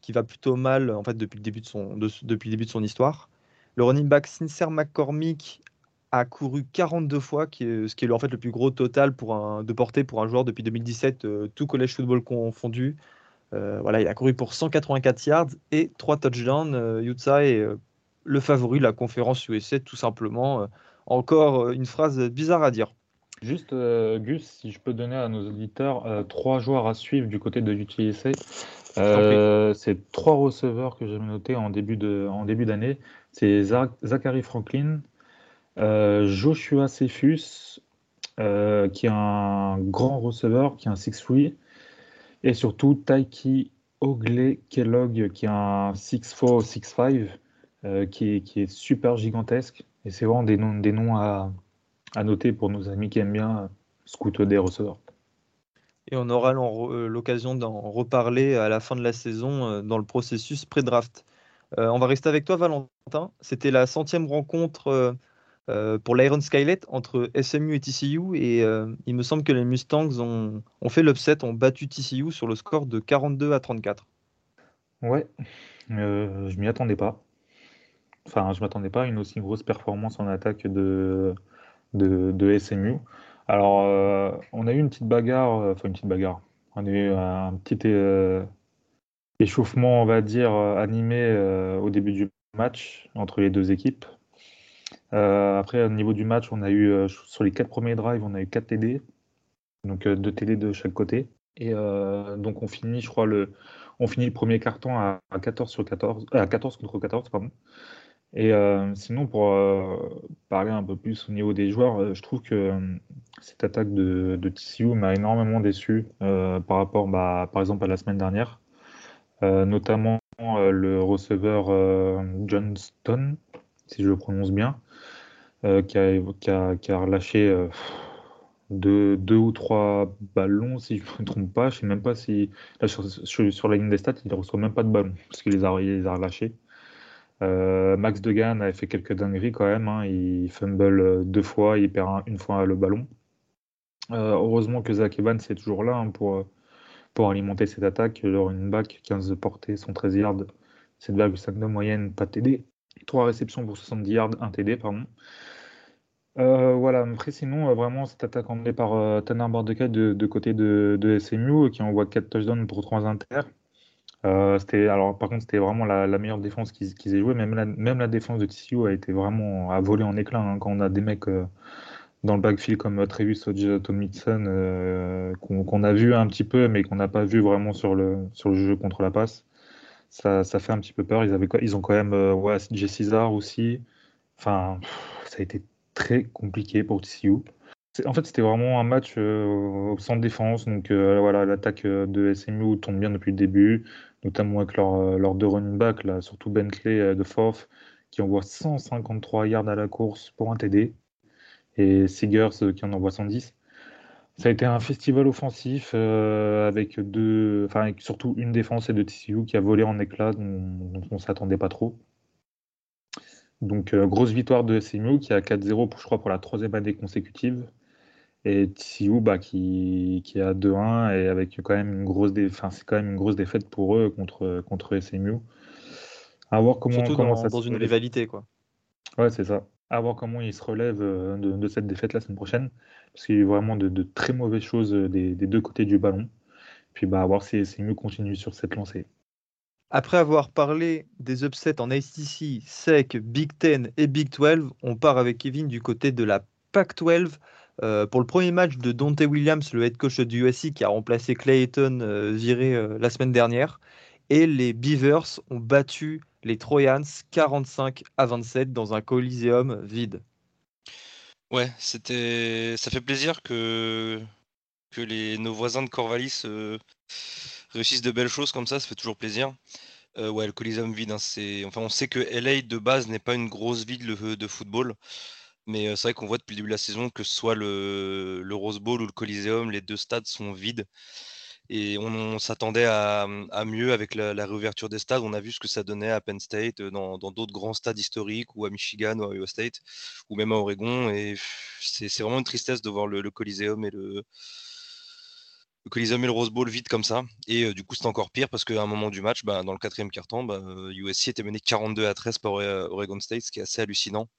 qui va plutôt mal en fait depuis le début de son, histoire. Le running back Sincere McCormick a couru 42 fois, ce qui est en fait le plus gros total de portée pour un joueur depuis 2017, euh, tout college football confondu. Euh, voilà, il a couru pour 184 yards et 3 touchdowns. Euh, Utah est le favori de la conférence USA, tout simplement. encore une phrase bizarre à dire. Juste, Gus, si je peux donner à nos auditeurs trois joueurs à suivre du côté de UTSA. c'est trois receveurs que j'ai notés en début d'année. C'est Zachary Franklin, euh, Joshua Cephus, euh, qui est un grand receveur, qui est un 6-3, et surtout Taiki Ogle Kellogg, qui est un 6-4, 6-5, euh, qui, est, qui, est, super gigantesque. Et c'est vraiment des noms, des noms à, à, noter pour nos amis qui aiment bien scouter des receveurs. Et on aura l'occasion d'en reparler à la fin de la saison dans le processus pré-draft. on va rester avec toi, Valentin. C'était la centième rencontre euh, pour l'Iron Skylet entre SMU et TCU. Et euh, il me semble que les Mustangs ont, fait l'upset, ont battu TCU sur le score de 42 à 34. Ouais, euh, je m'y attendais pas. Enfin, je m'attendais pas à une aussi grosse performance en attaque de, de, SMU. Alors, on a eu une petite bagarre, enfin une petite bagarre. On a eu un petit échauffement, on va dire, animé au début du match entre les deux équipes. Euh, après, au niveau du match, on a eu euh, sur les quatre premiers drives, on a eu 4 TD, donc 2 euh, TD de chaque côté. Et donc on finit, je crois, le, on finit le premier carton à, 14 sur 14, à 14 contre 14, pardon. Et sinon, pour parler un peu plus au niveau des joueurs, je trouve que cette attaque de, TCU m'a énormément déçu par rapport, bah, par exemple, à la semaine dernière, notamment le receveur Johnston, si je le prononce bien, euh, qui, a, qui, relâché euh, deux, ou trois ballons, si je ne me trompe pas. Je sais même pas si. Sur, la ligne des stats, il ne reçoit même pas de ballon, parce qu'il les a, les a relâchés. Euh, Max Degan avait fait quelques dingueries quand même. Hein. Il fumble euh, deux fois, il perd une fois le ballon. Euh, heureusement que Zach Evans est toujours là hein, pour, alimenter cette attaque. Le running back, 15 de portée, 113 yards, 7,5 de moyenne, pas TD. 3 réceptions pour 70 yards, 1 TD, pardon. Voilà, après sinon, vraiment, cette attaque emmenée par euh, Tanner de, côté de, de, SMU qui envoie 4 touchdowns pour 3 inter. C'était, alors, par contre, c'était vraiment la, meilleure défense qu'ils, aient joué. Même la, même la défense de TCU a été vraiment à voler en éclat hein, quand on a des mecs dans le backfield comme Travis Tomlinson qu'on, a vu un petit peu, mais qu'on n'a pas vu vraiment sur le, sur le jeu contre la passe. Ça, ça fait un petit peu peur. Ils, avaient, ils ont quand même ouais. César aussi. Enfin, ça a été très compliqué pour TCU. En fait, c'était vraiment un match euh, sans défense. Donc euh, voilà, l'attaque euh, de SMU tombe bien depuis le début, notamment avec leurs deux running backs, surtout Bentley de Forth, qui envoie 153 yards à la course pour un TD, et Seegers qui en envoie 110. Ça a été un festival offensif avec deux, enfin surtout une défense et de TCU qui a volé en éclats dont, on ne s'attendait pas trop. Donc, euh, grosse victoire de SMU qui a 4-0, je crois, pour la troisième année consécutive. Et TCU bah, qui, qui a 2-1 et avec quand même une grosse, c'est quand même une grosse défaite pour eux contre, contre SMU. À voir comment, Surtout comment dans, ça dans une rivalité, quoi. Ouais, c'est ça. À voir comment ils se relèvent euh, de, cette défaite la semaine prochaine. Parce qu'il y a eu vraiment de, très mauvaises choses des, des, deux côtés du ballon. Puis bah, à voir si SMU continue sur cette lancée. Après avoir parlé des upsets en ACC, SEC, Big Ten et Big 12, on part avec Kevin du côté de la Pac-12 euh, pour le premier match de Dante Williams, le head coach du USC qui a remplacé Clayton euh, viré euh, la semaine dernière. Et les Beavers ont battu les Trojans 45 à 27 dans un coliseum vide. Ouais, c'était, ça fait plaisir que que les nos voisins de Corvallis réussissent de belles choses comme ça, ça fait toujours plaisir. Ouais, le Coliseum vide, hein, c'est... Enfin, on sait que LA de base n'est pas une grosse ville de, football, mais c'est vrai qu'on voit depuis le début de la saison que ce soit le, Rose Bowl ou le Coliseum, les deux stades sont vides. Et on, s'attendait à, mieux avec la, réouverture des stades. On a vu ce que ça donnait à Penn State, dans, d'autres grands stades historiques, ou à Michigan, ou à Ohio State, ou même à Oregon. Et c'est, vraiment une tristesse de voir le, Coliseum et le, et le Rose Bowl vite comme ça. Et du coup, c'est encore pire parce qu'à un moment du match, bah, dans le quatrième quart-temps, bah, USC était mené 42 à 13 par Oregon State, ce qui est assez hallucinant.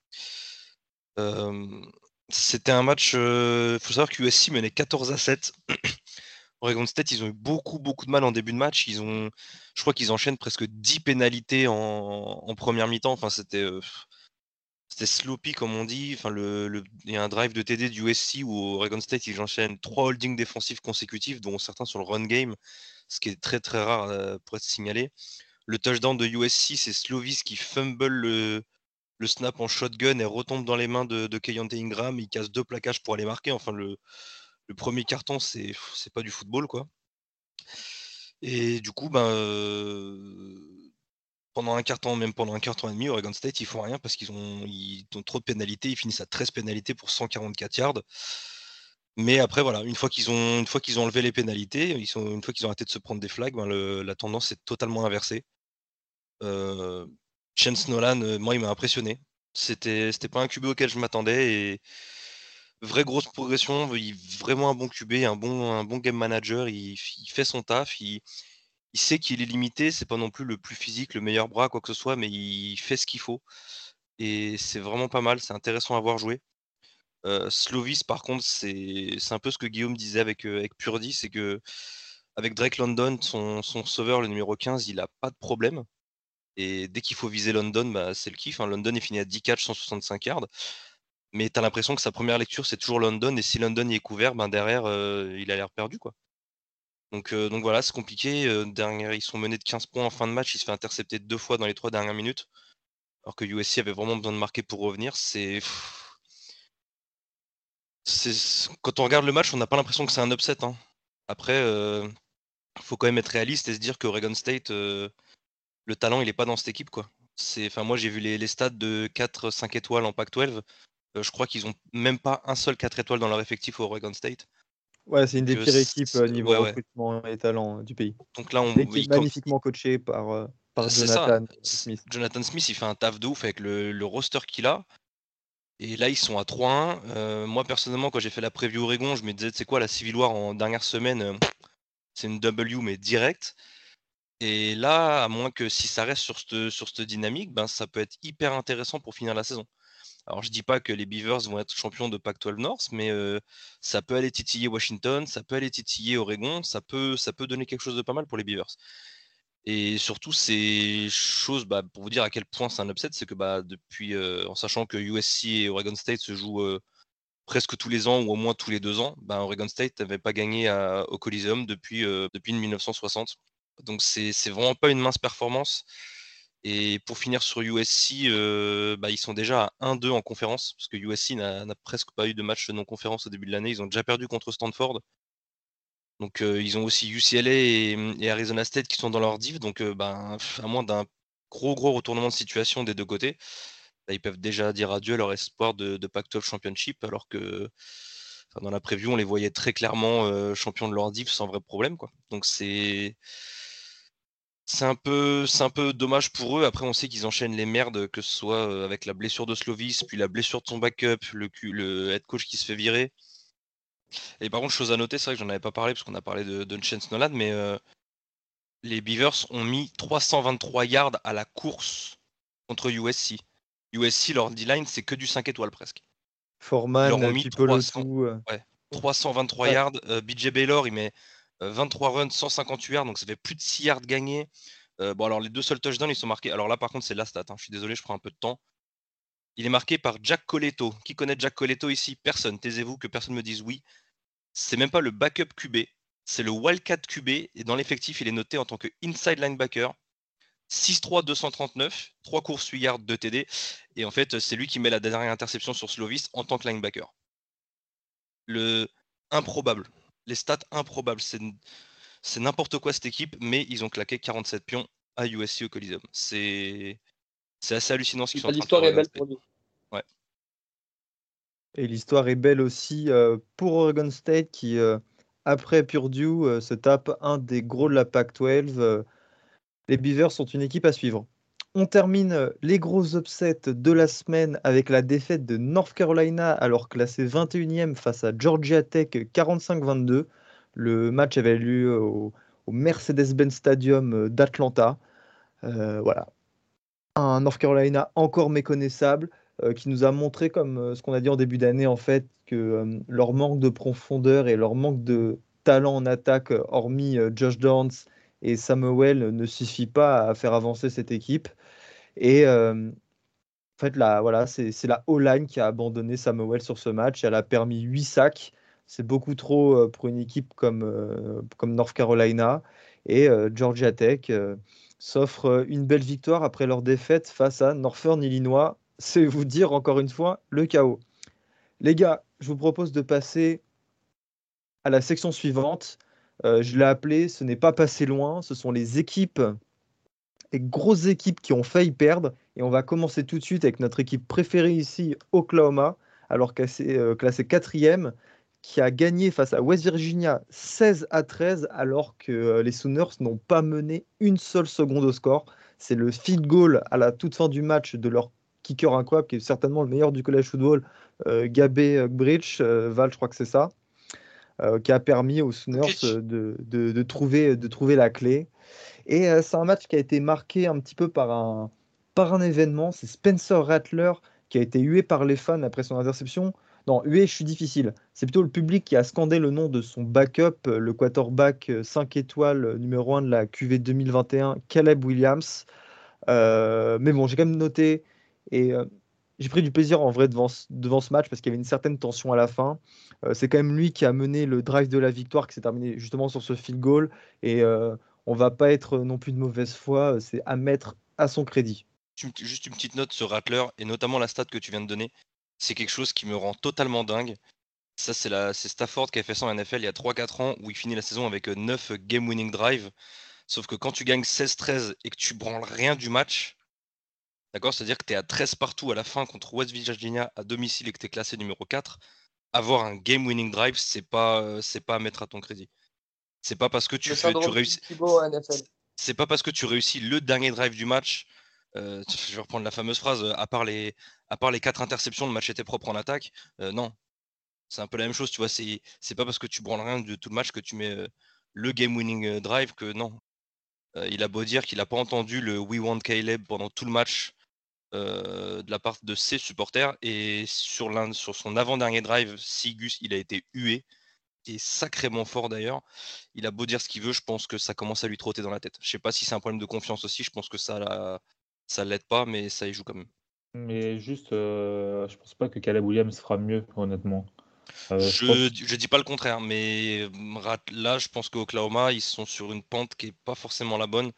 C'était un match, il euh, faut savoir que USC menait 14 à 7. [clears throat] Oregon State, ils ont eu beaucoup, beaucoup de mal en début de match. Ils ont, je crois qu'ils enchaînent presque 10 pénalités en, première mi-temps. Enfin, c'était, euh, c'était sloppy comme on dit. Enfin, il y a un drive de TD du USC où Oregon State ils enchaînent trois holdings défensifs consécutifs, dont certains sur le run game, ce qui est très très rare euh, pour être signalé. Le touchdown de USC, c'est Slovis qui fumble le, snap en shotgun et retombe dans les mains de, de Ingram. Il casse deux plaquages pour aller marquer. Enfin, le, premier carton, c'est pas du football, quoi. Et du coup, ben, euh, pendant un temps, même pendant un temps et demi, Oregon State, ils font rien parce qu'ils ont, trop de pénalités. Ils finissent à 13 pénalités pour 144 yards. Mais après, une fois qu'ils ont, enlevé les pénalités, une fois qu'ils ont arrêté de se prendre des flags, ben la tendance est totalement inversée. Euh, Chance Nolan, euh, moi, il m'a impressionné. C'était, c'était pas un QB auquel je m'attendais et vraie grosse progression. Il, vraiment un bon QB, un bon, un bon game manager. Il, fait son taf. Il, sait qu'il est limité, c'est pas non plus le plus physique, le meilleur bras, quoi que ce soit, mais il fait ce qu'il faut. Et c'est vraiment pas mal, c'est intéressant à voir jouer. Euh, Slovis, par contre, c'est un peu ce que Guillaume disait avec, euh, avec Purdy, c'est que avec Drake London, son, sauveur, le numéro 15, il a pas de problème. Et dès qu'il faut viser London, bah, c'est le kiff. Hein. London est fini à 10 catch, 165 yards. Mais tu as l'impression que sa première lecture, c'est toujours London. Et si London y est couvert, ben derrière, euh, il a l'air perdu. euh, donc voilà, c'est compliqué. Euh, ils sont menés de 15 points en fin de match. Il se fait intercepter deux fois dans les trois dernières minutes. Alors que USC avait vraiment besoin de marquer pour revenir. Quand on regarde le match, on n'a pas l'impression que c'est un upset. Hein. Après, il faut quand même être réaliste et se dire que Oregon State, le talent, il n'est pas dans cette équipe. Quoi. Enfin, moi, j'ai vu les, les stats de 4-5 étoiles en Pac-12. je crois qu'ils ont même pas un seul 4 étoiles dans leur effectif au Oregon State. Ouais, c'est une des pires équipes niveau recrutement et talent du pays. Donc là, on est magnifiquement coaché par, par Jonathan Smith. Jonathan Smith, il fait un taf de ouf avec le, le roster qu'il a. Et là, ils sont à 3-1. Euh, moi, personnellement, quand j'ai fait la preview Oregon, je me disais, c'est quoi, la Civil War en dernière semaine, euh, c'est une W, mais direct. Et là, à moins que si ça reste sur cette, sur dynamique, ben, ça peut être hyper intéressant pour finir la saison. Alors, je dis pas que les Beavers vont être champions de Pac-12 North, mais euh, ça peut aller titiller Washington, ça peut aller titiller Oregon, ça peut, ça peut donner quelque chose de pas mal pour les Beavers. Et surtout, ces choses, bah, pour vous dire à quel point c'est un upset, c'est que bah, depuis, euh, en sachant que USC et Oregon State se jouent euh, presque tous les ans ou au moins tous les deux ans, bah, Oregon State n'avait pas gagné au Coliseum depuis, depuis 1960. Donc c'est vraiment pas une mince performance. Et pour finir sur USC, bah, ils sont déjà à 1-2 en conférence, parce que USC n'a presque pas eu de match non conférence au début de l'année. Ils ont déjà perdu contre Stanford. Donc ils ont aussi UCLA et, Arizona State qui sont dans leur div. Donc ben, à moins d'un gros gros retournement de situation des deux côtés, bah, ils peuvent déjà dire adieu à leur espoir de, de Pac-12 Championship, alors que dans la preview, on les voyait très clairement champions de leur div sans vrai problème. Quoi. Donc c'est c'est un peu c'est un peu dommage pour eux. Après, on sait qu'ils enchaînent les merdes, que ce soit avec la blessure de Slovis, puis la blessure de son backup, le, le head coach qui se fait virer. Et par contre, chose à noter, c'est vrai que j'en avais pas parlé parce qu'on a parlé de Nolan, mais euh, les Beavers ont mis 323 yards à la course contre USC. USC, leur D-line, c'est que du 5 étoiles presque. Foreman, Ils ont mis 300, ouais, 323 yards. Euh, BJ Baylor, il met 23 euh, runs, 158 yards, donc ça fait plus de 6 yards gagnés. bon, alors les deux seuls touchdowns, ils sont marqués. Alors là, par contre, c'est la stat. Hein. Je suis désolé, je prends un peu de temps. Il est marqué par Jack Coletto. Qui connaît Jack Coletto ici? Personne. Taisez-vous que personne me dise oui. C'est même pas le backup QB, c'est le Wildcat QB. Et dans l'effectif, il est noté en tant que inside linebacker. 6-3, 239, 3 courses, 8 yards, 2 TD. Et en fait, c'est lui qui met la dernière interception sur Slovis en tant que linebacker. Le improbable. Les stats improbables. C'est n'importe quoi cette équipe, mais ils ont claqué 47 pions à USC au Coliseum. C'est assez hallucinant ce qu'ils sont en train de faire. L'histoire est belle pour lui. Et l'histoire est belle aussi euh, pour Oregon State qui, euh, après Purdue, euh, se tape un des gros de la Pac-12. les Beavers sont une équipe à suivre. On termine les gros upsets de la semaine avec la défaite de North Carolina, alors classé 21e face à Georgia Tech 45-22. Le match avait lieu au, Mercedes-Benz Stadium d'Atlanta. voilà. Un North Carolina encore méconnaissable. Euh, qui nous a montré, comme euh, ce qu'on a dit en début d'année, en fait, que euh, leur manque de profondeur et leur manque de talent en attaque, hormis Josh Downs et Samuel, ne suffit pas à faire avancer cette équipe. Et en fait, là, voilà, c'est la O-line qui a abandonné Samuel sur ce match. Elle a permis 8 sacs. C'est beaucoup trop pour une équipe comme, comme North Carolina. Et Georgia Tech s'offre une belle victoire après leur défaite face à Northern Illinois c'est vous dire encore une fois le chaos. Les gars, je vous propose de passer à la section suivante. Euh, je l'ai appelé Ce n'est pas passé loin. Ce sont les équipes, les grosses équipes qui ont failli perdre. Et on va commencer tout de suite avec notre équipe préférée ici, Oklahoma, alors qu'elle s'est euh, classée quatrième, qui a gagné face à West Virginia 16 à 13, alors que euh, les Sooners n'ont pas mené une seule seconde au score. C'est le field goal à la toute fin du match de leur kicker incroyable, qui est certainement le meilleur du college football, euh, Gabé Bridge, euh, Val, je crois que c'est ça, qui a permis aux Sooners de, de, trouver, de trouver la clé. Et c'est un match qui a été marqué un petit peu par un, par un événement. C'est Spencer Rattler qui a été hué par les fans après son interception. Non, hué, je suis difficile. C'est plutôt le public qui a scandé le nom de son backup, le quarterback 5 étoiles numéro 1 de la QV 2021, Caleb Williams. mais bon, j'ai quand même noté et euh, j'ai pris du plaisir en vrai devant, devant ce match parce qu'il y avait une certaine tension à la fin. Euh, c'est quand même lui qui a mené le drive de la victoire qui s'est terminé justement sur ce field goal. Et euh, on va pas être non plus de mauvaise foi, c'est à mettre à son crédit. Juste une petite note sur Rattler et notamment la stat que tu viens de donner. C'est quelque chose qui me rend totalement dingue. Ça, c'est, Stafford qui a fait ça NFL il y a 3-4 ans où il finit la saison avec 9 game-winning drive. Sauf que quand tu gagnes 16-13 et que tu branles rien du match, D'accord C'est-à-dire que tu es à 13 partout à la fin contre West Virginia à domicile et que tu es classé numéro 4. Avoir un game winning drive, c'est pas, c'est pas à mettre à ton crédit. C'est pas parce que tu, fais, tu réussis. C'est pas parce que tu réussis le dernier drive du match. Euh, je vais reprendre la fameuse phrase. À part les, à part les quatre interceptions, le match était propre en attaque. Euh, non, c'est un peu la même chose. Tu vois, c'est, c'est pas parce que tu branles rien de tout le match que tu mets euh, le game winning drive que non. il a beau dire qu'il n'a pas entendu le We Want Caleb pendant tout le match de la part de ses supporters et sur, l'un, sur son avant-dernier drive, Sigus, il a été hué est sacrément fort d'ailleurs. Il a beau dire ce qu'il veut, je pense que ça commence à lui trotter dans la tête. Je sais pas si c'est un problème de confiance aussi, je pense que ça ça l'aide pas, mais ça y joue quand même. Mais juste, euh, je pense pas que Caleb Williams fera mieux, honnêtement. Euh, je, je, dis pas le contraire, mais là, je pense qu'Oklahoma, ils sont sur une pente qui est pas forcément la bonne.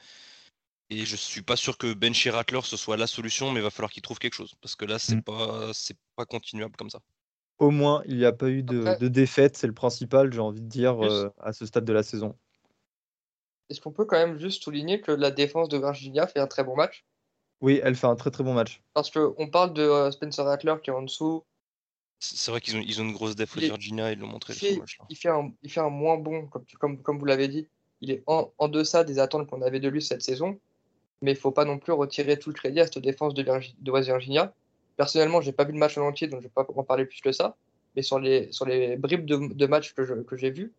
Et je suis pas sûr que Ben Rattler ce soit la solution, mais il va falloir qu'il trouve quelque chose. Parce que là, c'est mm. pas c'est pas continuable comme ça au moins, il n'y a pas eu de, défaite, c'est le principal, j'ai envie de dire, euh, à ce stade de la saison. Est-ce qu'on peut quand même juste souligner que la défense de Virginia fait un très bon match? Oui, elle fait un très très bon match. Parce qu'on parle de euh, Spencer Rattler qui est en dessous. C'est vrai qu'ils ont, ils ont une grosse défense Virginia, ils l'ont montré. Il fait, il, fait un, il fait un moins bon, comme, comme, comme vous l'avez dit. Il est en, en deçà des attentes qu'on avait de lui cette saison. Mais il ne faut pas non plus retirer tout le crédit à cette défense de, de West Virginia Personnellement, j'ai pas vu le match en entier, donc je vais pas en parler plus que ça. Mais sur les, sur les bribes de, de matchs que, que j'ai vus,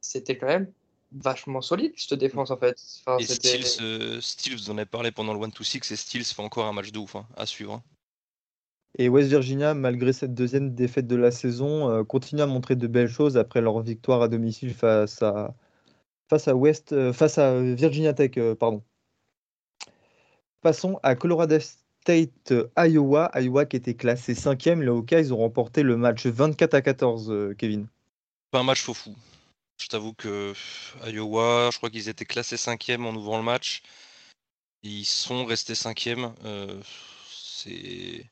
c'était quand même vachement solide cette défense en fait. et Steels, euh, vous en avez parlé pendant le 1-2-6 et Steels fait encore un match de ouf hein, à suivre. Et West Virginia, malgré cette deuxième défaite de la saison, euh, continue à montrer de belles choses après leur victoire à domicile face à, face à, West, euh, face à Virginia Tech. pardon. Passons à Colorado State Iowa. Iowa qui était classé 5e. Les Hawkeyes ils ont remporté le match 24 à 14, euh, Kevin. Pas un match faux fou. Je t'avoue que Iowa, je crois qu'ils étaient classés 5e en ouvrant le match. Ils sont restés 5e. Euh, c'est.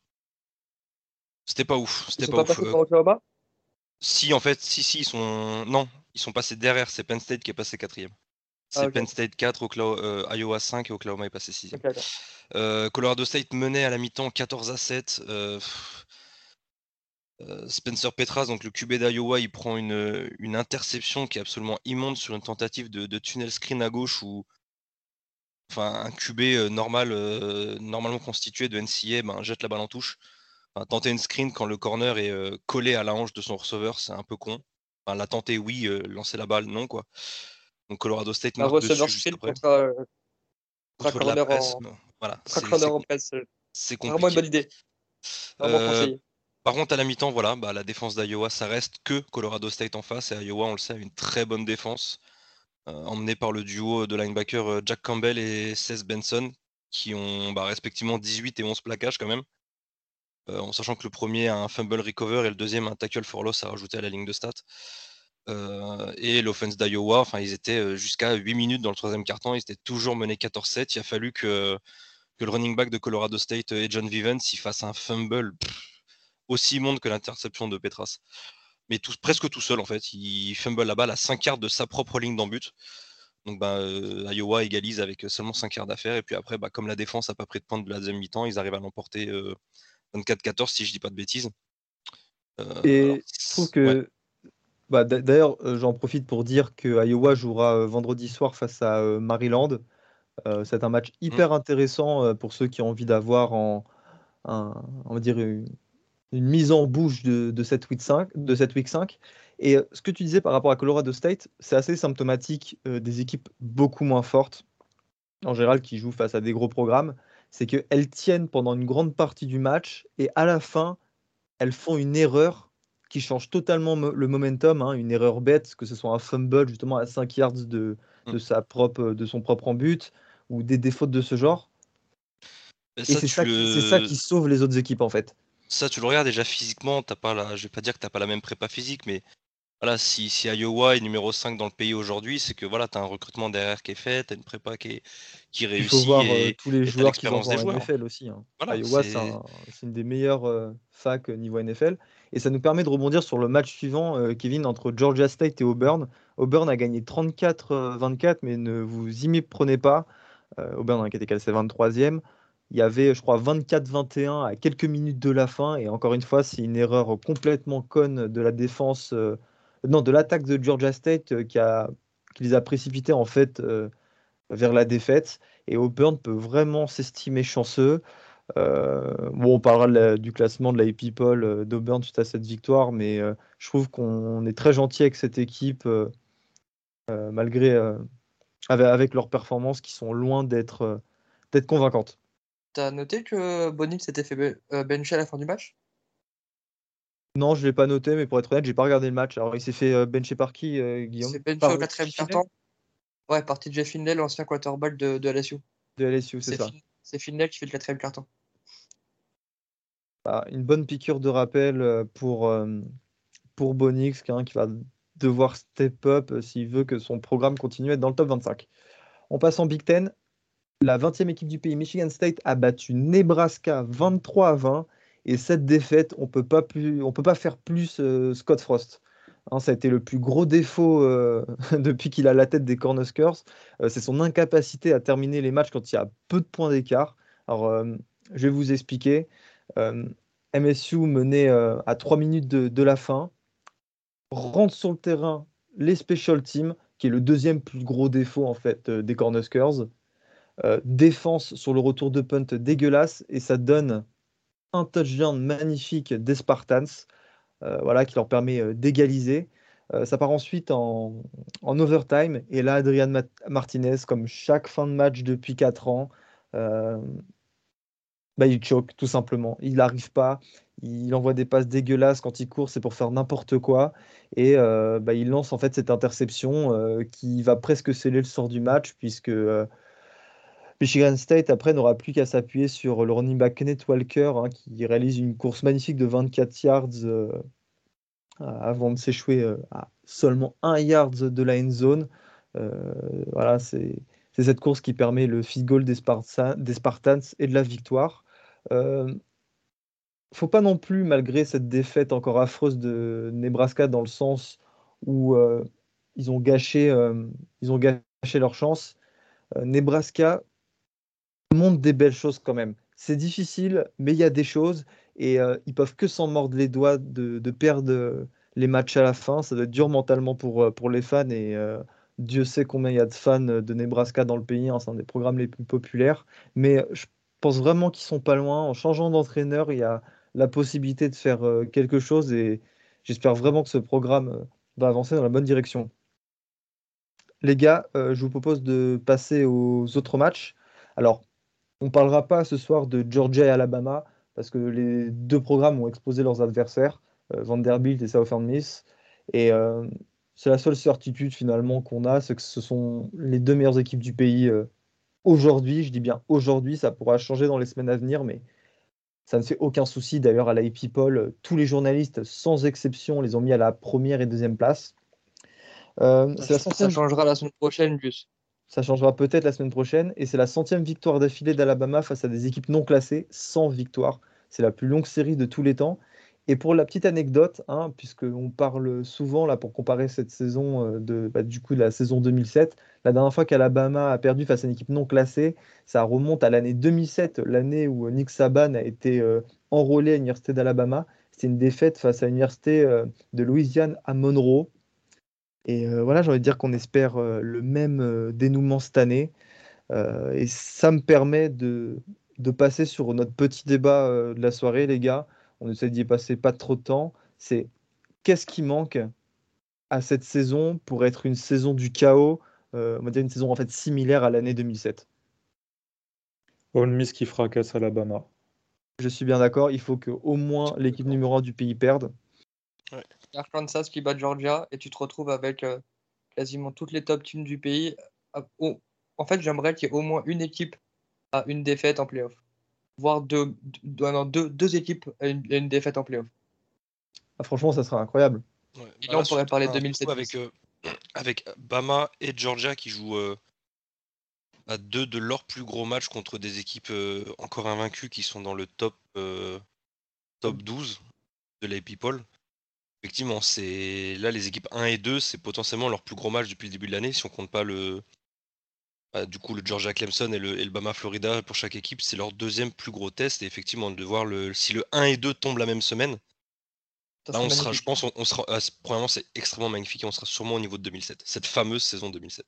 C'était pas ouf. C'était pas, ouf. Euh. si, en fait, si, si, ils sont. Non, ils sont passés derrière. C'est Penn State qui est passé 4 c'est ah, Penn State 4, euh, Iowa 5 et Oklahoma est passé 6 euh, Colorado State menait à la mi-temps 14 à 7. Euh, Spencer Petras, donc le QB d'Iowa, il prend une, une, interception qui est absolument immonde sur une tentative de, tunnel screen à gauche où enfin, un QB normal, normalement constitué de NCA ben, jette la balle en touche. tenter une screen quand le corner est collé à la hanche de son receveur, c'est un peu con. Enfin, la tenter, oui, lancer la balle, non. quoi. Donc Colorado State marque dessus juste après. Contre, euh, contre la presse. En... Voilà, c'est Vraiment une bonne idée. Euh, par contre, à la mi-temps, voilà, bah, la défense d'Iowa, ça reste que Colorado State en face. Et Iowa, on le sait, a une très bonne défense, euh, emmenée par le duo de linebackers Jack Campbell et Seth Benson, qui ont bah, respectivement 18 et 11 plaquages quand même. en sachant que le premier a un fumble recover et le deuxième un tackle for loss à rajouter à la ligne de stats. Euh, et l'offense d'Iowa, enfin, ils étaient euh, jusqu'à 8 minutes dans le troisième quart-temps, ils étaient toujours menés 14-7. Il a fallu que, que, le running back de Colorado State et John Vivens il fasse un fumble aussi immonde que l'interception de Petras. Mais tout, presque tout seul en fait. Il fumble la balle à 5 yards de sa propre ligne d'en but. Donc bah, euh, Iowa égalise avec seulement 5 yards d'affaires. Et puis après, bah, comme la défense n'a pas pris de pointe de la deuxième mi-temps, ils arrivent à l'emporter 24-14 si je dis pas de bêtises. et je trouve que bah, d'ailleurs, euh, j'en profite pour dire que Iowa jouera euh, vendredi soir face à euh, Maryland. c'est un match mmh. hyper intéressant pour ceux qui ont envie d'avoir en, on va dire une, mise en bouche de, cette week 5, de cette week 5. Et ce que tu disais par rapport à Colorado State, c'est assez symptomatique des équipes beaucoup moins fortes, en général, qui jouent face à des gros programmes. C'est qu'elles tiennent pendant une grande partie du match et à la fin, elles font une erreur qui change totalement le momentum, hein, une erreur bête, que ce soit un fumble justement à 5 yards de, de, mmh. sa propre, de son propre en but, ou des défauts de ce genre. Et, c'est ça, ça, qui sauve les autres équipes en fait. Ça, tu le regardes déjà physiquement, as pas la... je vais pas dire que tu n'as pas la même prépa physique, mais voilà, si, si Iowa est numéro 5 dans le pays aujourd'hui, c'est que voilà, tu as un recrutement derrière qui est fait, tu as une prépa qui, est, qui réussit. Il faut voir euh, tous les joueurs qui vont en NFL aussi. Hein. Iowa, c'est une des meilleures euh, facs niveau NFL. Et ça nous permet de rebondir sur le match suivant, euh, Kevin, entre Georgia State et Auburn. Auburn a gagné 34-24, mais ne vous y méprenez pas. Auburn a été classé 23e. Il y avait, je crois, 24-21 à quelques minutes de la fin. Et encore une fois, c'est une erreur complètement conne de la défense, euh, non, de l'attaque de Georgia State euh, qui, qui les a précipités en fait euh, vers la défaite. Et Auburn peut vraiment s'estimer chanceux. Bon, on parlera du classement de la People d'Auburn suite à cette victoire, mais je trouve qu'on est très gentil avec cette équipe, malgré avec, avec, leurs performances qui sont loin d'être d'être convaincantes. T'as noté que Bonix s'était fait euh, bencher à la fin du match? Non, je l'ai pas noté, mais pour être honnête, j'ai pas regardé le match. Alors, il s'est fait euh, bencher par qui, euh, Guillaume? Il s'est benché au quatrième quart-temps. Ouais, partie de Jeff Finlay, l'ancien quarterback de, de LSU. De LSU, c'est ça. c'est Finlay qui fait le quatrième quart-temps. Bah, une bonne piqûre de rappel pour, pour Bonix, qui va devoir step up s'il veut que son programme continue à être dans le top 25. On passe en Big Ten la 20e équipe du pays, Michigan State, a battu Nebraska 23 à 20. Et cette défaite, on pas peut pas faire plus euh, Scott Frost. Hein, ça a été le plus gros défaut euh, [laughs] depuis qu'il a la tête des Cornhuskers. Euh, c'est son incapacité à terminer les matchs quand il y a peu de points d'écart. Alors, je vais vous expliquer. MSU menait à 3 minutes de, la fin, rentre sur le terrain les special teams, qui est le deuxième plus gros défaut en fait des Cornhuskers. Euh, défense sur le retour de punt dégueulasse et ça donne un touchdown magnifique des Spartans euh, voilà, qui leur permet euh, d'égaliser. ça part ensuite en, overtime et là Adrian Martinez, comme chaque fin de match depuis 4 ans, bah, il choque tout simplement. Il n'arrive pas, il envoie des passes dégueulasses quand il court, c'est pour faire n'importe quoi. Et bah, il lance en fait cette interception qui va presque sceller le sort du match, puisque Michigan State, après, n'aura plus qu'à s'appuyer sur le running back Kenneth Walker, hein, qui réalise une course magnifique de 24 yards euh, avant de s'échouer euh, à seulement 1 yard de la end zone. Euh, voilà, c'est cette course qui permet le field goal des, Spartans et de la victoire. ne faut pas non plus, malgré cette défaite encore affreuse de Nebraska, dans le sens où ils ont gâché, ils ont gâché leur chance. Nebraska montre des belles choses quand même. C'est difficile, mais il y a des choses et euh, ils peuvent que s'en mordre les doigts de, perdre les matchs à la fin. Ça doit être dur mentalement pour, euh, les fans et euh, Dieu sait combien il y a de fans de Nebraska dans le pays. Hein, c'est un des programmes les plus populaires. Mais je pense vraiment qu'ils sont pas loin. En changeant d'entraîneur, il y a la possibilité de faire quelque chose et j'espère vraiment que ce programme va avancer dans la bonne direction. Les gars, je vous propose de passer aux autres matchs. Alors, on ne parlera pas ce soir de Georgia et Alabama parce que les deux programmes ont exposé leurs adversaires, euh, Vanderbilt et Southern Miss. Et euh, c'est la seule certitude finalement qu'on a, c'est que ce sont les deux meilleures équipes du pays euh, aujourd'hui. Je dis bien aujourd'hui, ça pourra changer dans les semaines à venir, mais ça ne fait aucun souci. D'ailleurs, à la People, tous les journalistes, sans exception, les ont mis à la première et deuxième place. ça, ça, changera la semaine prochaine, plus. Ça changera peut-être la semaine prochaine. Et c'est la centième victoire d'affilée d'Alabama face à des équipes non classées, sans victoire. C'est la plus longue série de tous les temps. Et pour la petite anecdote, hein, puisqu'on parle souvent, là, pour comparer cette saison euh, de, bah, du coup, de la saison 2007, la dernière fois qu'Alabama a perdu face à une équipe non classée, ça remonte à l'année 2007, l'année où Nick Saban a été euh, enrôlé à l'Université d'Alabama. C'était une défaite face à l'Université euh, de Louisiane à Monroe. Et euh, voilà, j'ai envie de dire qu'on espère euh, le même euh, dénouement cette année. et ça me permet de, de, passer sur notre petit débat de la soirée, les gars. On essaie d'y passer pas trop de temps. C'est qu'est-ce qui manque à cette saison pour être une saison du chaos, on va dire une saison en fait similaire à l'année 2007 Ole Miss qui fracasse Alabama. Je suis bien d'accord, il faut que au moins l'équipe numéro 1 du pays perde. Arkansas qui bat Georgia et tu te retrouves avec euh, quasiment toutes les top teams du pays. Ah, en fait, j'aimerais qu'il y ait au moins une équipe à une défaite en playoff, voire deux, deux, deux, équipes à une, défaite en playoff. Ah, franchement, ça serait incroyable. et là, on pourrait parler de 2007. Avec, euh, avec Bama et Georgia qui jouent euh, à deux de leurs plus gros matchs contre des équipes encore invaincues qui sont dans le top, top 12 de la People. Effectivement, c'est là les équipes 1 et 2, c'est potentiellement leur plus gros match depuis le début de l'année si on compte pas le Bah, du coup, le Georgia Clemson et le, et le Bama Florida, pour chaque équipe, c'est leur deuxième plus gros test. Et effectivement, de voir le, si le 1 et 2 tombent la même semaine, là, on sera, je pense, on, sera, ah, premièrement, c'est extrêmement magnifique et on sera sûrement au niveau de 2007, cette fameuse saison 2007.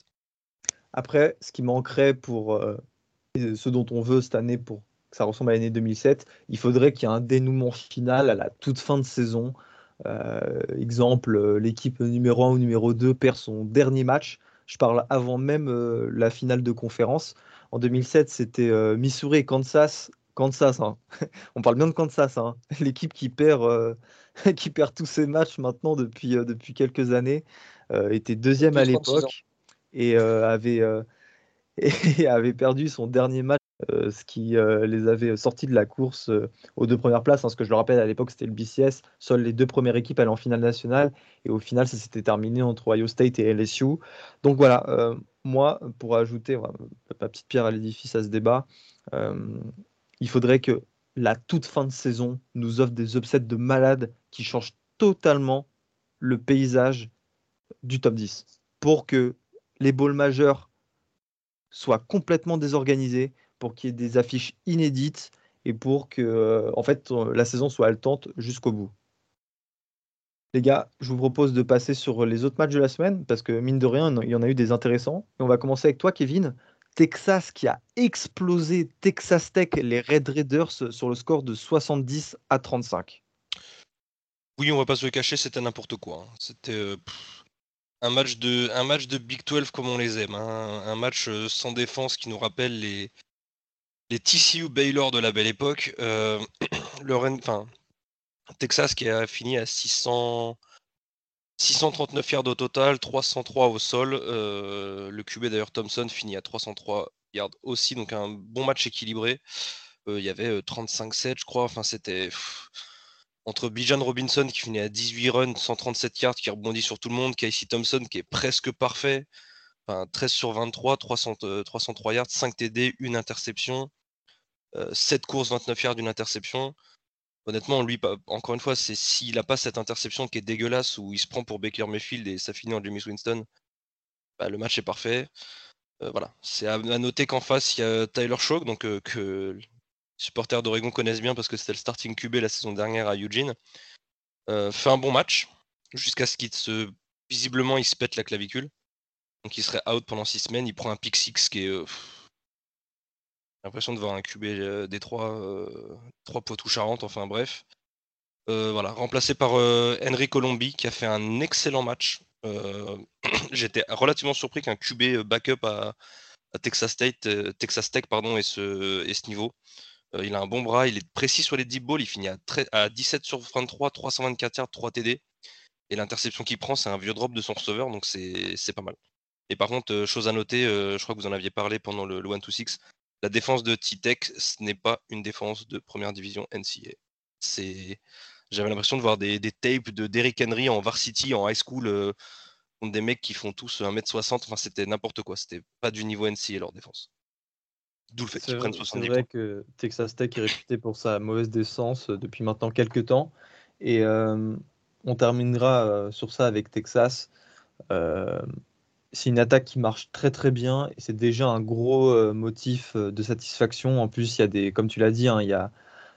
Après, ce qui manquerait pour euh, ce dont on veut cette année pour que ça ressemble à l'année 2007, il faudrait qu'il y ait un dénouement final à la toute fin de saison. Euh, exemple, l'équipe numéro 1 ou numéro 2 perd son dernier match. Je parle avant même la finale de conférence. En 2007, c'était Missouri et Kansas. Kansas, hein. [laughs] on parle bien de Kansas, hein. [laughs] l'équipe qui perd, [laughs] qui perd tous ses matchs maintenant depuis, depuis quelques années, était deuxième à l'époque et, euh, avait, euh, et avait perdu son dernier match, euh, ce qui les avait sortis de la course aux deux premières places. Hein, ce que je le rappelle, à l'époque, c'était le BCS. Seules les deux premières équipes allaient en finale nationale. Et au final, ça s'était terminé entre Ohio State et LSU. Donc voilà, moi, pour ajouter ma petite pierre à l'édifice à ce débat, il faudrait que la toute fin de saison nous offre des upsets de malades qui changent totalement le paysage du top 10 pour que les balls majeurs soient complètement désorganisés, pour qu'il y ait des affiches inédites et pour que euh, en fait, la saison soit haletante jusqu'au bout. Les gars, je vous propose de passer sur les autres matchs de la semaine parce que mine de rien, il y en a eu des intéressants. Et on va commencer avec toi, Kevin. Texas qui a explosé Texas Tech, les Red Raiders, sur le score de 70 à 35. Oui, on va pas se le cacher, c'était n'importe quoi. Hein. C'était euh, un match de, un match de Big 12 comme on les aime. Hein. Un match euh, sans défense qui nous rappelle les, les TCU Baylor de la belle époque. Euh, [clears throat] Texas qui a fini à 600, 639 yards au total, 303 au sol. Euh, le QB d'ailleurs Thompson finit à 303 yards aussi, donc un bon match équilibré. Il y avait 35-7, je crois. Enfin, c'était entre Bijan Robinson qui finit à 18 runs, 137 yards, qui rebondit sur tout le monde, Casey Thompson qui est presque parfait, enfin, 13 sur 23, 303 yards, 5 TD, une interception, 7 euh, courses, 29 yards, une interception. Honnêtement, lui, encore une fois, c'est s'il n'a pas cette interception qui est dégueulasse où il se prend pour Baker Mayfield et ça finit en James Winston, bah, le match est parfait. Euh, voilà, c'est à, noter qu'en face il y a Tyler Shock, donc euh, que supporters d'Oregon connaissent bien parce que c'était le starting QB la saison dernière à Eugene. Fait un bon match jusqu'à ce qu'il se visiblement il se pète la clavicule. Donc il serait out pendant six semaines. Il prend un pick six qui est. Euh, l'impression de voir un QB euh, des trois, trois poitou Charente, enfin bref. voilà, remplacé par Henry Colombi qui a fait un excellent match. [clears throat] J'étais relativement surpris qu'un QB backup à, Texas State, Texas Tech pardon, et ce, ce niveau. Euh, il a un bon bras, il est précis sur les deep balls, il finit à, 17 sur 23, 324 yards, 3 TD. Et l'interception qu'il prend, c'est un vieux drop de son receveur, donc c'est pas mal. Et par contre, euh, chose à noter, euh, je crois que vous en aviez parlé pendant le, 1-2-6, la défense de T-Tech, ce n'est pas une défense de première division NCA. J'avais l'impression de voir des, tapes de Derrick Henry en varsity, en high school, contre des mecs qui font tous 1m60. Enfin, c'était n'importe quoi. C'était pas du niveau NCA leur défense. D'où le fait qu'ils prennent 70 C'est vrai que Texas Tech est réputé pour sa mauvaise décence euh, depuis maintenant quelques temps. Et euh, on terminera euh, sur ça avec Texas. C'est une attaque qui marche très très bien et c'est déjà un gros motif de satisfaction. En plus, il y a des, comme tu l'as dit, hein, il, y a,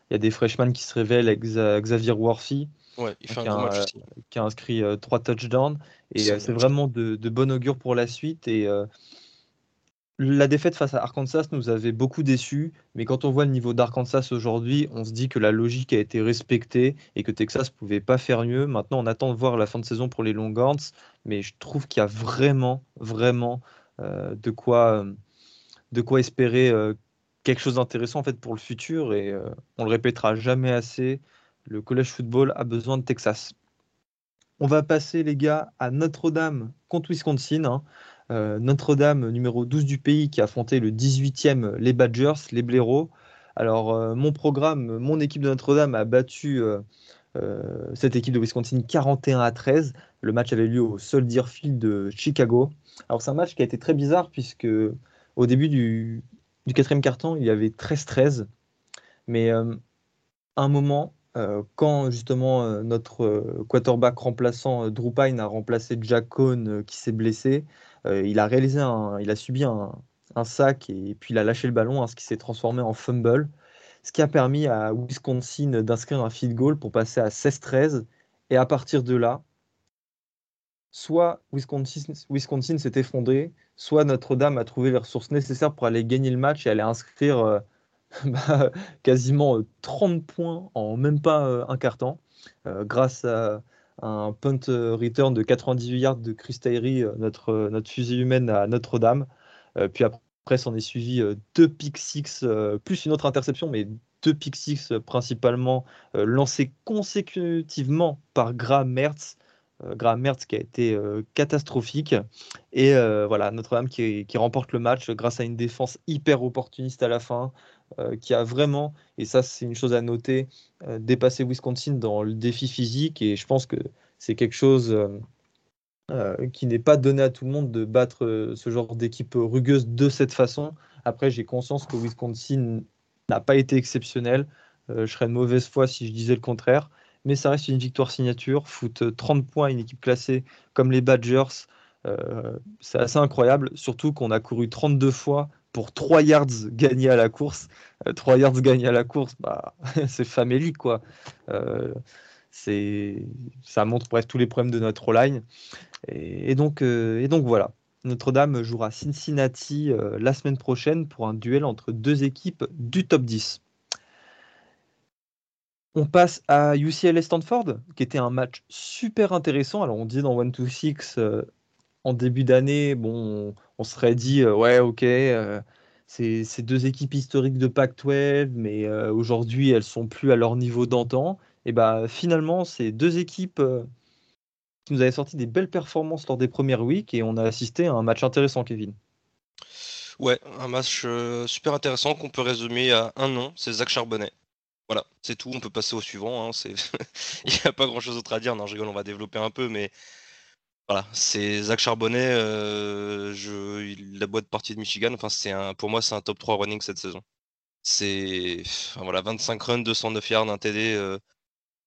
il y a des freshmen qui se révèlent, Xavier Worthy, qui, a, inscrit trois touchdowns. Et c'est vraiment de, de, bon augure pour la suite. Et la défaite face à Arkansas nous avait beaucoup déçus, mais quand on voit le niveau d'Arkansas aujourd'hui, on se dit que la logique a été respectée et que Texas pouvait pas faire mieux. Maintenant, on attend de voir la fin de saison pour les Longhorns, mais je trouve qu'il y a vraiment, vraiment euh, de, quoi, euh, de quoi espérer euh, quelque chose d'intéressant en fait pour le futur et on le répétera jamais assez. Le college football a besoin de Texas. On va passer les gars à Notre-Dame contre Wisconsin. Hein. Euh, Notre-Dame, numéro 12 du pays, qui a affronté le 18e, les Badgers, les Blaireaux. Alors, euh, mon programme, mon équipe de Notre-Dame a battu euh, cette équipe de Wisconsin 41 à 13. Le match avait lieu au Soldier Field de Chicago. Alors, c'est un match qui a été très bizarre, puisque au début du, du quatrième carton, il y avait 13-13. Mais à un moment, quand justement notre quarterback remplaçant Drew a remplacé Jack Cohn qui s'est blessé, il a réalisé il a subi un, un sac et puis il a lâché le ballon, hein, ce qui s'est transformé en fumble, ce qui a permis à Wisconsin d'inscrire un field goal pour passer à 16-13. Et à partir de là, soit Wisconsin, Wisconsin s'est effondré, soit Notre-Dame a trouvé les ressources nécessaires pour aller gagner le match et aller inscrire euh, [laughs] bah, quasiment 30 euh, points en même pas euh, un quart grâce à un punt return de 98 yards de Chris Tyree, notre, notre fusil humaine à Notre-Dame. puis après, s'en est suivi deux pick six, plus une autre interception, mais deux pick six principalement lancés consécutivement par Graham Mertz. Euh, Graham Mertz qui a été euh, catastrophique. Et euh, voilà, Notre-Dame qui, remporte le match grâce à une défense hyper opportuniste à la fin, qui a vraiment, et ça c'est une chose à noter, dépassé Wisconsin dans le défi physique. Et je pense que c'est quelque chose qui n'est pas donné à tout le monde de battre ce genre d'équipe rugueuse de cette façon. Après, j'ai conscience que Wisconsin n'a pas été exceptionnel. je serais de mauvaise foi si je disais le contraire mais ça reste une victoire signature. Foot 30 points à une équipe classée comme les Badgers. Euh, c'est assez incroyable, surtout qu'on a couru 32 fois pour 3 yards gagnés à la course. 3 euh, yards gagnés à la course, bah, [laughs] c'est famélique, quoi. Euh, ça montre bref tous les problèmes de notre line. Et, donc, et donc voilà. Notre-Dame jouera Cincinnati la semaine prochaine pour un duel entre deux équipes du top 10. On passe à UCLA Stanford, qui était un match super intéressant. Alors, on dit dans 1-2-6, euh, en début d'année, bon, on, serait dit, euh, ouais, ok, euh, c'est deux équipes historiques de Pac-12, mais aujourd'hui, elles sont plus à leur niveau d'antan. Et bah, finalement, c'est deux équipes qui nous avaient sorti des belles performances lors des premières weeks, et on a assisté à un match intéressant, Kevin. Ouais, un match super intéressant qu'on peut résumer à un nom, c'est Zach Charbonnet. Voilà, c'est tout, on peut passer au suivant. Hein, [laughs] il n'y a pas grand chose d'autre à dire. Non, je rigole, on va développer un peu, mais voilà, c'est Zach Charbonnet, euh, la boîte partie de Michigan. Enfin, c'est pour moi, c'est un top 3 running cette saison. C'est voilà, 25 runs, 209 yards, un TD. Euh,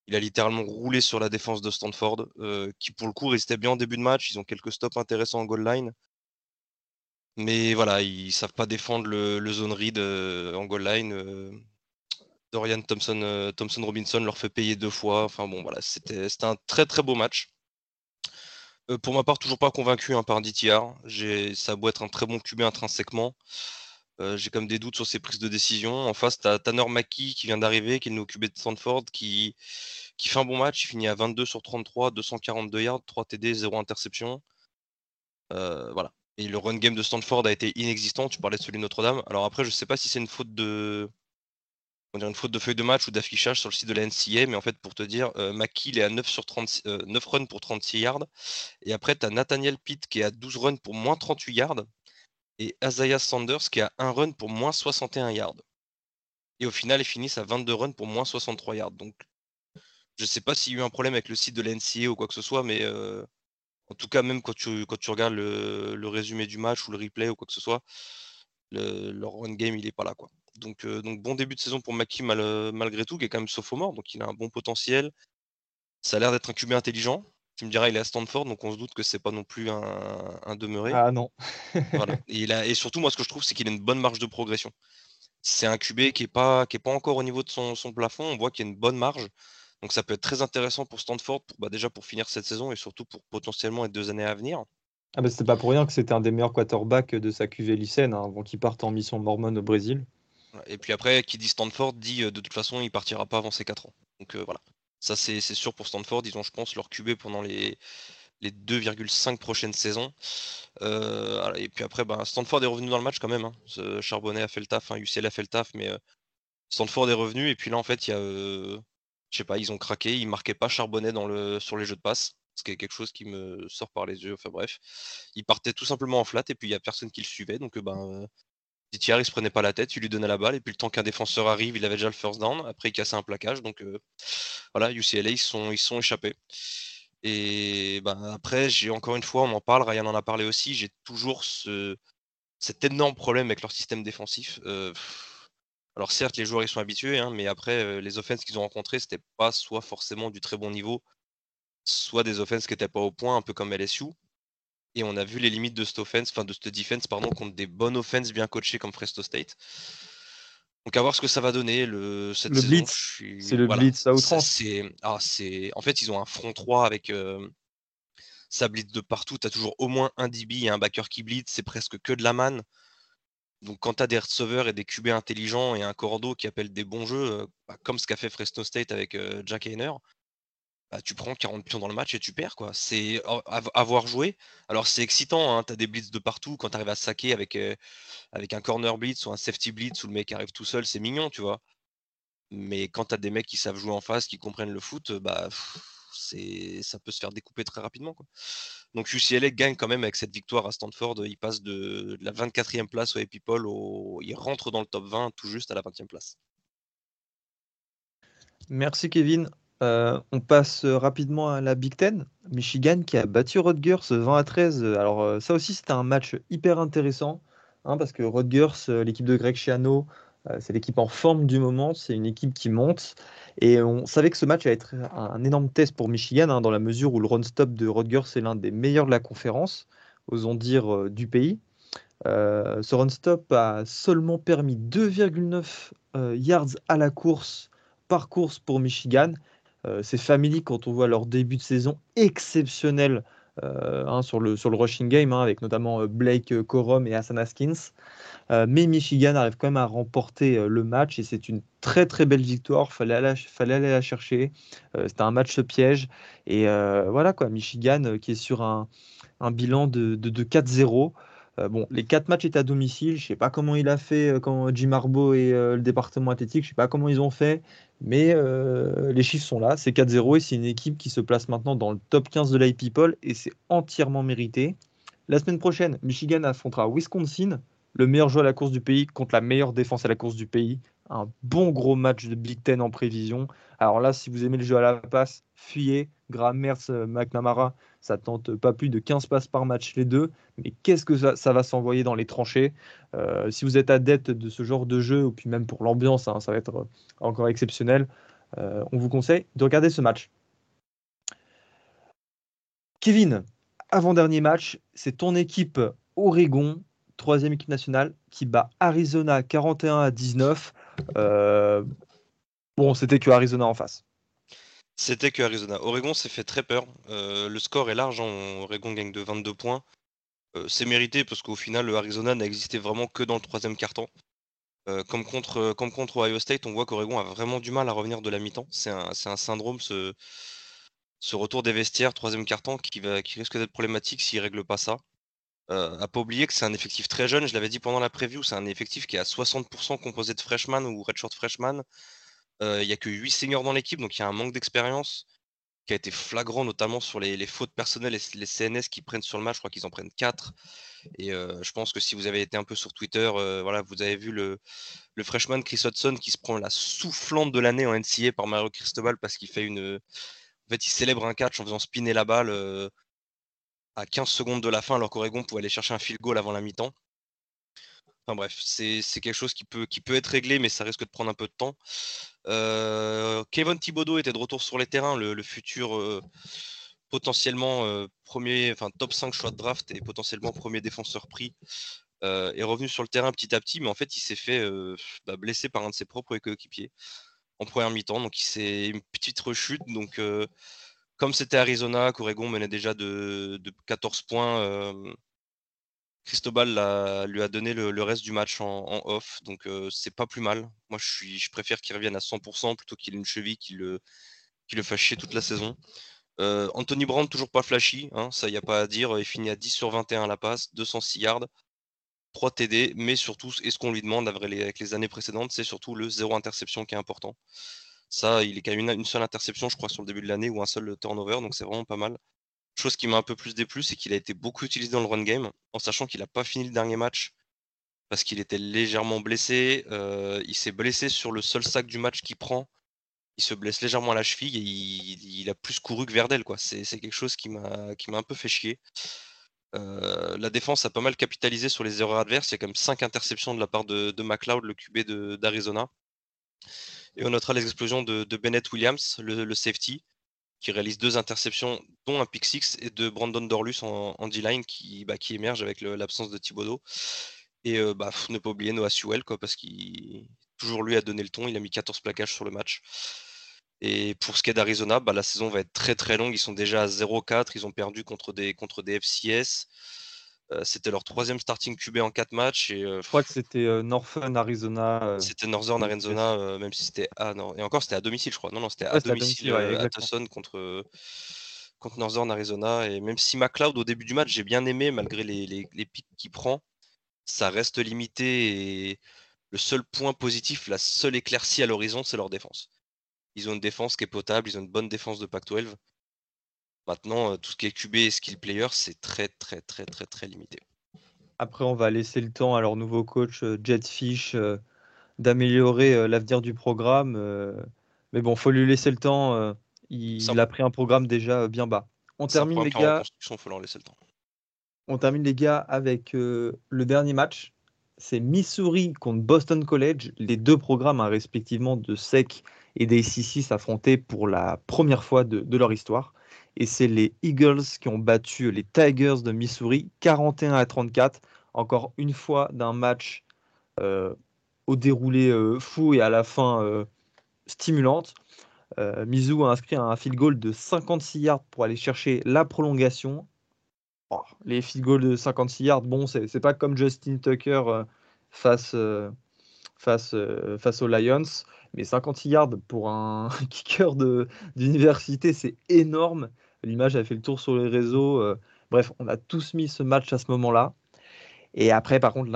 il a littéralement roulé sur la défense de Stanford, euh, qui pour le coup restait bien en début de match. Ils ont quelques stops intéressants en goal line. Mais voilà, ils savent pas défendre le, zone read en goal line. Dorian Thompson, Thompson Robinson leur fait payer deux fois. Enfin voilà, c'était un très très beau match. Euh, pour ma part, toujours pas convaincu hein, par DTR. Ça doit être un très bon QB intrinsèquement. Euh, j'ai comme des doutes sur ses prises de décision. En face, tu Tanner Mackie qui vient d'arriver, qui est le QB de Stanford, qui, fait un bon match. Il finit à 22 sur 33, 242 yards, 3 TD, 0 interception. voilà. Et le run game de Stanford a été inexistant. Tu parlais de celui de Notre-Dame. Alors après, je sais pas si c'est une faute de, on dirait une faute de feuille de match ou d'affichage sur le site de la NCA, mais en fait, pour te dire, euh, est à 9, sur 30, 9 euh, runs pour 36 yards. Et après, tu as Nathaniel Pitt qui est à 12 runs pour moins 38 yards. Et Isaiah Sanders qui est à 1 run pour moins 61 yards. Et au final, ils finissent à 22 runs pour moins 63 yards. Donc, je ne sais pas s'il y a eu un problème avec le site de la NCA ou quoi que ce soit, mais euh, en tout cas, même quand tu, quand tu regardes le, résumé du match ou le replay ou quoi que ce soit, le, leur run game, il n'est pas là. quoi. Donc, euh, donc bon début de saison pour Maki euh, malgré tout, qui est quand même sophomore, donc il a un bon potentiel. Ça a l'air d'être un QB intelligent. Tu me diras, il est à Stanford, donc on se doute que c'est pas non plus un, demeuré. Ah non. [laughs] [laughs] Et, il a, et surtout, moi, ce que je trouve, c'est qu'il a une bonne marge de progression. C'est un QB qui n'est pas, qui est pas encore au niveau de son, plafond. On voit qu'il y a une bonne marge. Donc ça peut être très intéressant pour Stanford, pour, bah, déjà pour finir cette saison et surtout pour potentiellement les deux années à venir. Ah bah, c'était pas pour rien que c'était un des meilleurs quarterbacks de sa QV lycéenne hein, avant qu'il parte en mission mormone au Brésil. Et puis après, qui dit Stanford dit euh, de toute façon, il partira pas avant ses 4 ans. Donc euh, voilà. Ça, c'est sûr pour Stanford. Ils ont, je pense, leur QB pendant les, les 2,5 prochaines saisons. Euh, et puis après, ben, Stanford est revenu dans le match quand même. Hein. Charbonnet a fait le taf, hein, UCL a fait le taf, mais Stanford est revenu. Et puis là, en fait, il y a. je sais pas, ils ont craqué. Ils marquaient pas Charbonnet dans le, sur les jeux de passe. Ce qui est quelque chose qui me sort par les yeux. Enfin bref. Ils partaient tout simplement en flat et puis il n'y a personne qui le suivait. Donc ben, Il se prenait pas la tête, il lui donnait la balle, et puis le temps qu'un défenseur arrive, il avait déjà le first down. Après, il cassait un plaquage. Donc euh, voilà, UCLA, ils sont, ils sont échappés. Et ben, après, j'ai encore une fois, on en parle, Ryan en a parlé aussi, j'ai toujours ce, cet énorme problème avec leur système défensif. Euh, alors certes, les joueurs ils sont habitués, hein, mais après, euh, les offenses qu'ils ont rencontrées, c'était pas soit forcément du très bon niveau, soit des offenses qui n'étaient pas au point, un peu comme LSU. Et on a vu les limites de cette offense, enfin de cette defense, pardon, contre des bonnes offenses bien coachées comme Fresno State. Donc à voir ce que ça va donner le, cette le Blitz. C'est le blitz à outrance. Ah, en fait, ils ont un front 3 avec euh, ça blitz de partout. Tu as toujours au moins un DB et un backer qui blitz. C'est presque que de la manne. Donc quand tu as des receveurs et des QB intelligents et un cordeau qui appelle des bons jeux, euh, bah, comme ce qu'a fait Fresno State avec euh, Jack Hayner, bah, tu prends 40 pions dans le match et tu perds. quoi. C'est avoir joué. Alors c'est excitant, hein, tu as des blitz de partout. Quand tu arrives à saquer avec, euh, avec un corner blitz ou un safety blitz où le mec arrive tout seul, c'est mignon, tu vois. Mais quand tu as des mecs qui savent jouer en face, qui comprennent le foot, bah ça peut se faire découper très rapidement. Quoi. Donc UCLA gagne quand même avec cette victoire à Stanford. Il passe de, la 24e place au People, au... il rentre dans le top 20 tout juste à la 20e place. Merci Kevin. Euh, on passe rapidement à la Big Ten. Michigan qui a battu Rutgers 20 à 13. Alors euh, ça aussi c'était un match hyper intéressant hein, parce que Rutgers, euh, l'équipe de Greg Schiano, c'est l'équipe en forme du moment, c'est une équipe qui monte. Et on savait que ce match allait être un, énorme test pour Michigan, hein, dans la mesure où le run-stop de Rutgers est l'un des meilleurs de la conférence, osons dire euh, du pays. Euh, ce run-stop a seulement permis 2,9 euh, yards à la course par course pour Michigan. C'est Family, quand on voit leur début de saison exceptionnel hein, sur, le, sur le rushing game, hein, avec notamment Blake Corum et Hassan Haskins. Euh, mais Michigan arrive quand même à remporter euh, le match et c'est une très très belle victoire. Fallait aller, fallait aller la chercher. Euh, c'était un match piège et voilà quoi. Michigan qui est sur un, bilan de, 4-0. Bon, les quatre matchs étaient à domicile. Je sais pas comment il a fait quand Jim Harbaugh et le département athlétique. Je sais pas comment ils ont fait, mais les chiffres sont là. C'est 4-0 et c'est une équipe qui se place maintenant dans le top 15 de l'IPPOL et c'est entièrement mérité. La semaine prochaine, Michigan affrontera Wisconsin le meilleur joueur à la course du pays contre la meilleure défense à la course du pays. Un bon gros match de Big Ten en prévision. Alors là, si vous aimez le jeu à la passe, fuyez. Graham Mertz, euh, McNamara, ça tente pas plus de 15 passes par match les deux. Mais qu'est-ce que ça, va s'envoyer dans les tranchées? Euh, Si vous êtes adepte de ce genre de jeu, ou puis même pour l'ambiance, hein, ça va être encore exceptionnel, euh, on vous conseille de regarder ce match. Kevin, avant-dernier match, c'est ton équipe Oregon troisième équipe nationale, qui bat Arizona 41 à 19. Euh, bon, c'était que Arizona en face. C'était que Arizona. Oregon s'est fait très peur. Euh, le score est large. Hein. Oregon gagne de 22 points. Euh, c'est mérité parce qu'au final, le Arizona n'a existé vraiment que dans le troisième quart-temps. comme, contre, comme contre Ohio State, on voit qu'Oregon a vraiment du mal à revenir de la mi-temps. C'est un, un, syndrome, ce, ce, retour des vestiaires, troisième quart-temps, qui, qui risque d'être problématique s'ils ne règlent pas ça. Euh, à pas oublier que c'est un effectif très jeune, je l'avais dit pendant la preview, c'est un effectif qui est à 60% composé de freshman ou redshirt freshman. Euh, il n'y a que 8 seniors dans l'équipe, donc il y a un manque d'expérience qui a été flagrant, notamment sur les, fautes personnelles et les CNS qui prennent sur le match. Je crois qu'ils en prennent 4. Et euh, je pense que si vous avez été un peu sur Twitter, voilà, vous avez vu le, le, freshman Chris Hudson qui se prend la soufflante de l'année en NCA par Mario Cristobal parce qu'il fait une. En fait, il célèbre un catch en faisant spinner la balle à 15 secondes de la fin, alors qu'Oregon pouvait aller chercher un field goal avant la mi-temps. Enfin bref, c'est quelque chose qui peut, être réglé, mais ça risque de prendre un peu de temps. Euh, Kevin Thibodeau était de retour sur les terrains, le, futur euh, potentiellement euh, premier, enfin top 5 choix de draft et potentiellement premier défenseur pris, est revenu sur le terrain petit à petit, mais en fait il s'est fait bah, blesser par un de ses propres coéquipiers en première mi-temps, donc il s'est une petite rechute, donc comme c'était Arizona, qu'Oregon menait déjà de, 14 points, euh, Cristobal lui a donné le, reste du match en, off, donc euh, c'est pas plus mal. Moi, je, suis, préfère qu'il revienne à 100% plutôt qu'il ait une cheville qui le, qui fasse toute la saison. Euh, Anthony Brown, toujours pas flashy, hein, ça y a pas à dire. Il finit à 10 sur 21 à la passe, 206 yards, 3 TD, mais surtout, et ce qu'on lui demande avec les années précédentes, c'est surtout le zéro interception qui est important. Ça, il est qu'à une, une seule interception, je crois, sur le début de l'année ou un seul turnover, donc c'est vraiment pas mal. Chose qui m'a un peu plus déplu, c'est qu'il a été beaucoup utilisé dans le run game, en sachant qu'il n'a pas fini le dernier match parce qu'il était légèrement blessé. Euh, il s'est blessé sur le seul sac du match qu'il prend. Il se blesse légèrement à la cheville et il, a plus couru que Verdel. C'est, quelque chose qui m'a, un peu fait chier. Euh, la défense a pas mal capitalisé sur les erreurs adverses. Il y a quand même 5 interceptions de la part de, de McLeod, le QB d'Arizona. Et on notera les explosions de, Bennett Williams, le, safety, qui réalise deux interceptions, dont un pick six, et de Brandon Dorlus en, D-line qui, bah, qui émerge avec l'absence de Thibodeau. Et euh, bah, ne pas oublier Noah Sewell, quoi, parce qu'il toujours lui a donné le ton. Il a mis 14 plaquages sur le match. Et pour ce qui est d'Arizona, bah, la saison va être très très longue. Ils sont déjà à 0-4. Ils ont perdu contre des, contre des FCS. Euh, c'était leur troisième starting QB en 4 matchs. Et, euh, Je crois que c'était euh, Northern Arizona. C'était Northern Arizona, même si c'était. Ah non, et encore c'était à domicile, je crois. Non, non, c'était à, domicile, à Tucson contre, contre Northern Arizona. Et même si McLeod, au début du match, j'ai bien aimé, malgré les, les, les pics qu'il prend, ça reste limité. Et le seul point positif, la seule éclaircie à l'horizon, c'est leur défense. Ils ont une défense qui est potable, ils ont une bonne défense de Pac-12. Maintenant, euh, tout ce qui est QB et skill player, c'est très, très, très, très, très limité. Après, on va laisser le temps à leur nouveau coach euh, Jetfish euh, d'améliorer l'avenir du programme. mais bon, faut lui laisser le temps. il, a pris un programme déjà bien bas. On termine les gars. Faut leur laisser le temps. On termine les gars avec le dernier match. C'est Missouri contre Boston College. Les deux programmes, hein, respectivement de SEC et d'ACC, s'affrontaient pour la première fois de leur histoire et c'est les Eagles qui ont battu les Tigers de Missouri 41 à 34. Encore une fois d'un match euh, au déroulé euh, fou et à la fin euh, stimulante. Mizzou a inscrit un field goal de 56 yards pour aller chercher la prolongation. Oh, les field goals de 56 yards, bon, c'est pas comme Justin Tucker face, face, face aux Lions. Mais 56 yards pour un [laughs] kicker d'université, c'est énorme. L'image a fait le tour sur les réseaux. Euh, bref, on a tous mis ce match à ce moment-là. Et après, par contre,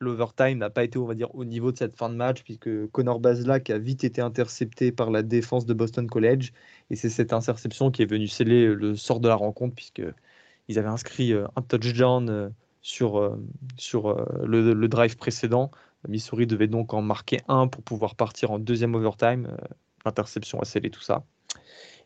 l'overtime n'a pas été, on va dire, au niveau de cette fin de match, puisque Connor Bazelak a vite été intercepté par la défense de Boston College. Et c'est cette interception qui est venue sceller le sort de la rencontre, puisqu'ils avaient inscrit euh, un touchdown euh, sur, sur le, drive précédent. Missouri devait donc en marquer un pour pouvoir partir en deuxième overtime. L'interception a scellé tout ça.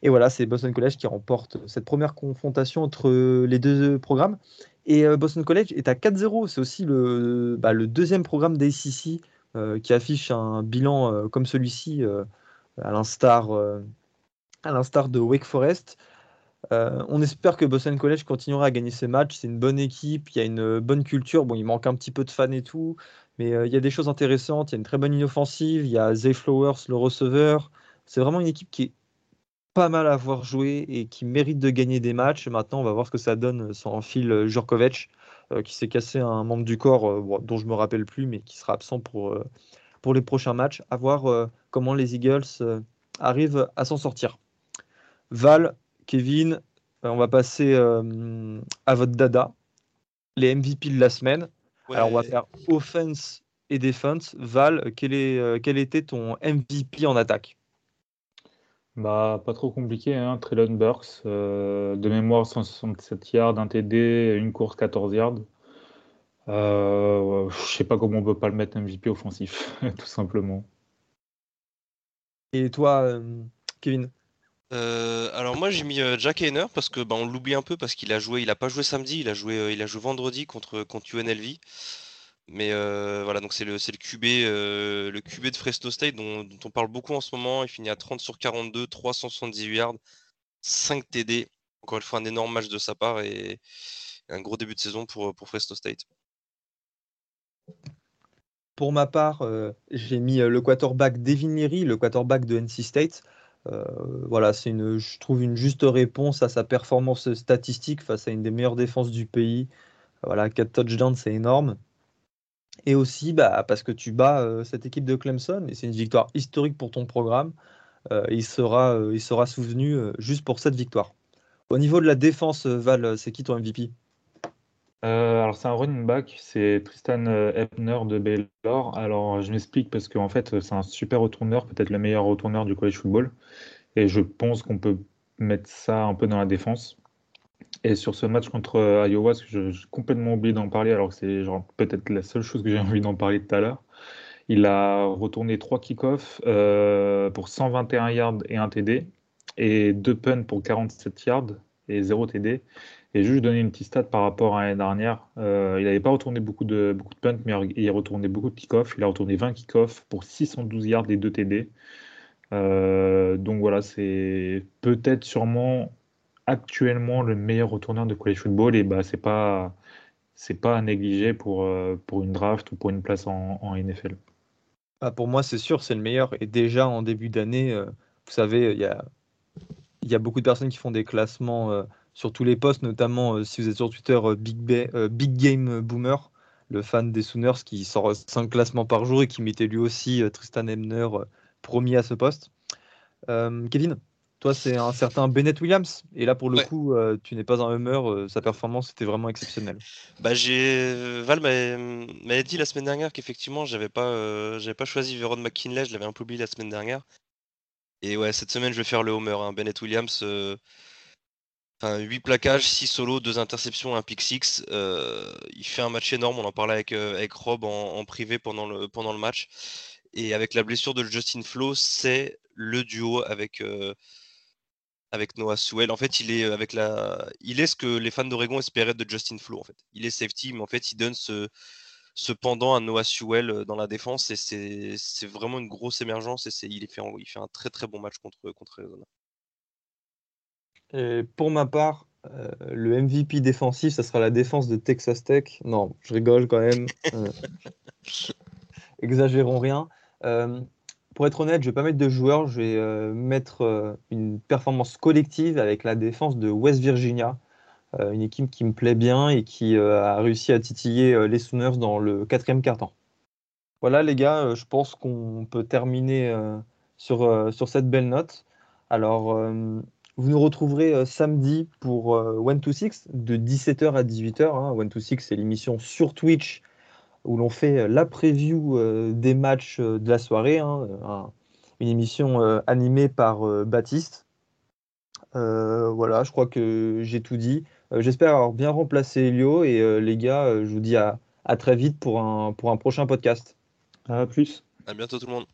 Et voilà, c'est Boston College qui remporte cette première confrontation entre les deux programmes. Et euh, Boston College est à 4-0. C'est aussi le, bah, deuxième programme d'ACC euh, qui affiche un bilan euh, comme celui-ci, à l'instar de Wake Forest. on espère que Boston College continuera à gagner ses matchs. C'est une bonne équipe, il y a une bonne culture. Bon, il manque un petit peu de fans et tout, mais il y a des choses intéressantes. Il y a une très bonne inoffensive. Il y a Zay Flowers, le receveur. C'est vraiment une équipe qui est pas mal à voir jouer et qui mérite de gagner des matchs. Maintenant, on va voir ce que ça donne sans Phil euh, Jurkovic, euh, qui s'est cassé un membre du corps euh, dont je me rappelle plus, mais qui sera absent pour, pour les prochains matchs. À voir comment les Eagles arrivent à s'en sortir. Val, Kevin, on va passer à votre dada, les MVP de la semaine. Alors, on va faire offense et defense. Val, quel, est, quel était ton MVP en attaque? Bah, pas trop compliqué, hein. Traylon Burks, euh, de mémoire 167 yards, un TD, une course 14 yards. Euh, je sais pas comment on peut pas le mettre MVP offensif, [laughs] tout simplement. Et toi, euh, Kevin? Alors moi j'ai mis Jack Hayner parce que bah, on l'oublie un peu parce qu'il a joué, il a pas joué samedi, il a joué, il a joué vendredi contre contre UNLV. Mais euh, voilà, donc c'est le, le, QB, euh, de Fresno State dont, on parle beaucoup en ce moment. Il finit à 30 sur 42, 378 yards, 5 TD. Encore une fois, un énorme match de sa part et, un gros début de saison pour, Fresno State. Pour ma part, euh, j'ai mis le quarterback Devin Leary, le quarterback de NC State. Voilà, c'est une, je trouve une juste réponse à sa performance statistique face à une des meilleures défenses du pays. Voilà, 4 touchdowns, c'est énorme et aussi bah, parce que tu bats euh, cette équipe de Clemson et c'est une victoire historique pour ton programme. Euh, il, sera, euh, il sera souvenu juste pour cette victoire. Au niveau de la défense, Val, c'est qui ton MVP alors c'est un running back, c'est Tristan Epner de Baylor. Alors je m'explique parce qu'en fait c'est un super retourneur, peut-être le meilleur retourneur du college football. Et je pense qu'on peut mettre ça un peu dans la défense. Et sur ce match contre euh, Iowa, j'ai complètement oublié d'en parler, alors que c'est peut-être la seule chose que j'ai envie d'en parler tout à l'heure. Il a retourné trois kick-offs euh, pour 121 yards et un TD, et deux punts pour 47 yards et 0 TD. Et juste donner une petite stat par rapport à l'année dernière, euh, il n'avait pas retourné beaucoup de, beaucoup de punts, mais il a retourné beaucoup de kick-offs. Il a retourné 20 kick-offs pour 612 yards et 2 TD. donc voilà, c'est peut-être sûrement actuellement le meilleur retourneur de college football et bah c'est pas c'est pas à négliger pour, pour une draft ou pour une place en, NFL. Ah, pour moi, c'est sûr, c'est le meilleur. Et déjà en début d'année, vous savez, il y a, y a beaucoup de personnes qui font des classements sur tous les postes, notamment si vous êtes sur Twitter, Big, Big Game Boomer le fan des Sooners qui sort 5 classements par jour et qui mettait lui aussi euh, Tristan Emner euh, promis à ce poste. Euh, Kevin, toi c'est un certain Bennett Williams et là pour le coup tu n'es pas un humeur, sa performance était vraiment exceptionnelle. Bah j'ai Val m'avait dit la semaine dernière qu'effectivement j'avais pas j'avais pas choisi Veron McKinley, je l'avais un peu oublié la semaine dernière. Et ouais cette semaine je vais faire le homer. Hein. Bennett Williams 8 plaquages, 6 solos, 2 interceptions, un pick 6. Euh, il fait un match énorme. On en parlait avec, euh, Rob en, privé pendant le, pendant le match. Et avec la blessure de Justin Flo, c'est le duo avec, euh, avec Noah Sewell. En fait, il est, avec la... il est ce que les fans d'Oregon espéraient de Justin Flo. En fait. Il est safety, mais en fait, il donne ce, ce pendant à Noah Sewell dans la défense. Et c'est vraiment une grosse émergence. Et il, fait, il fait un très très bon match contre, contre Arizona pour ma part, euh, le MVP défensif, ça sera la défense de Texas Tech. Non, je rigole quand même. Euh, [laughs] exagérons rien. Euh, pour être honnête, je ne vais pas mettre de joueurs, je vais mettre une performance collective avec la défense de West Virginia, une équipe qui me plaît bien et qui a réussi à titiller les Sooners dans le quatrième quart-temps. Voilà les gars, je pense qu'on peut terminer sur, sur cette belle note. Alors, vous nous retrouverez euh, samedi pour euh, One to Six de 17h à 18h. Hein. One to Six, c'est l'émission sur Twitch où l'on fait euh, la preview des matchs de la soirée. Hein. une émission animée par Baptiste. voilà, je crois que j'ai tout dit. J'espère avoir bien remplacé Elio et les gars, je vous dis à, à très vite pour un, pour un prochain podcast. À plus. À bientôt tout le monde.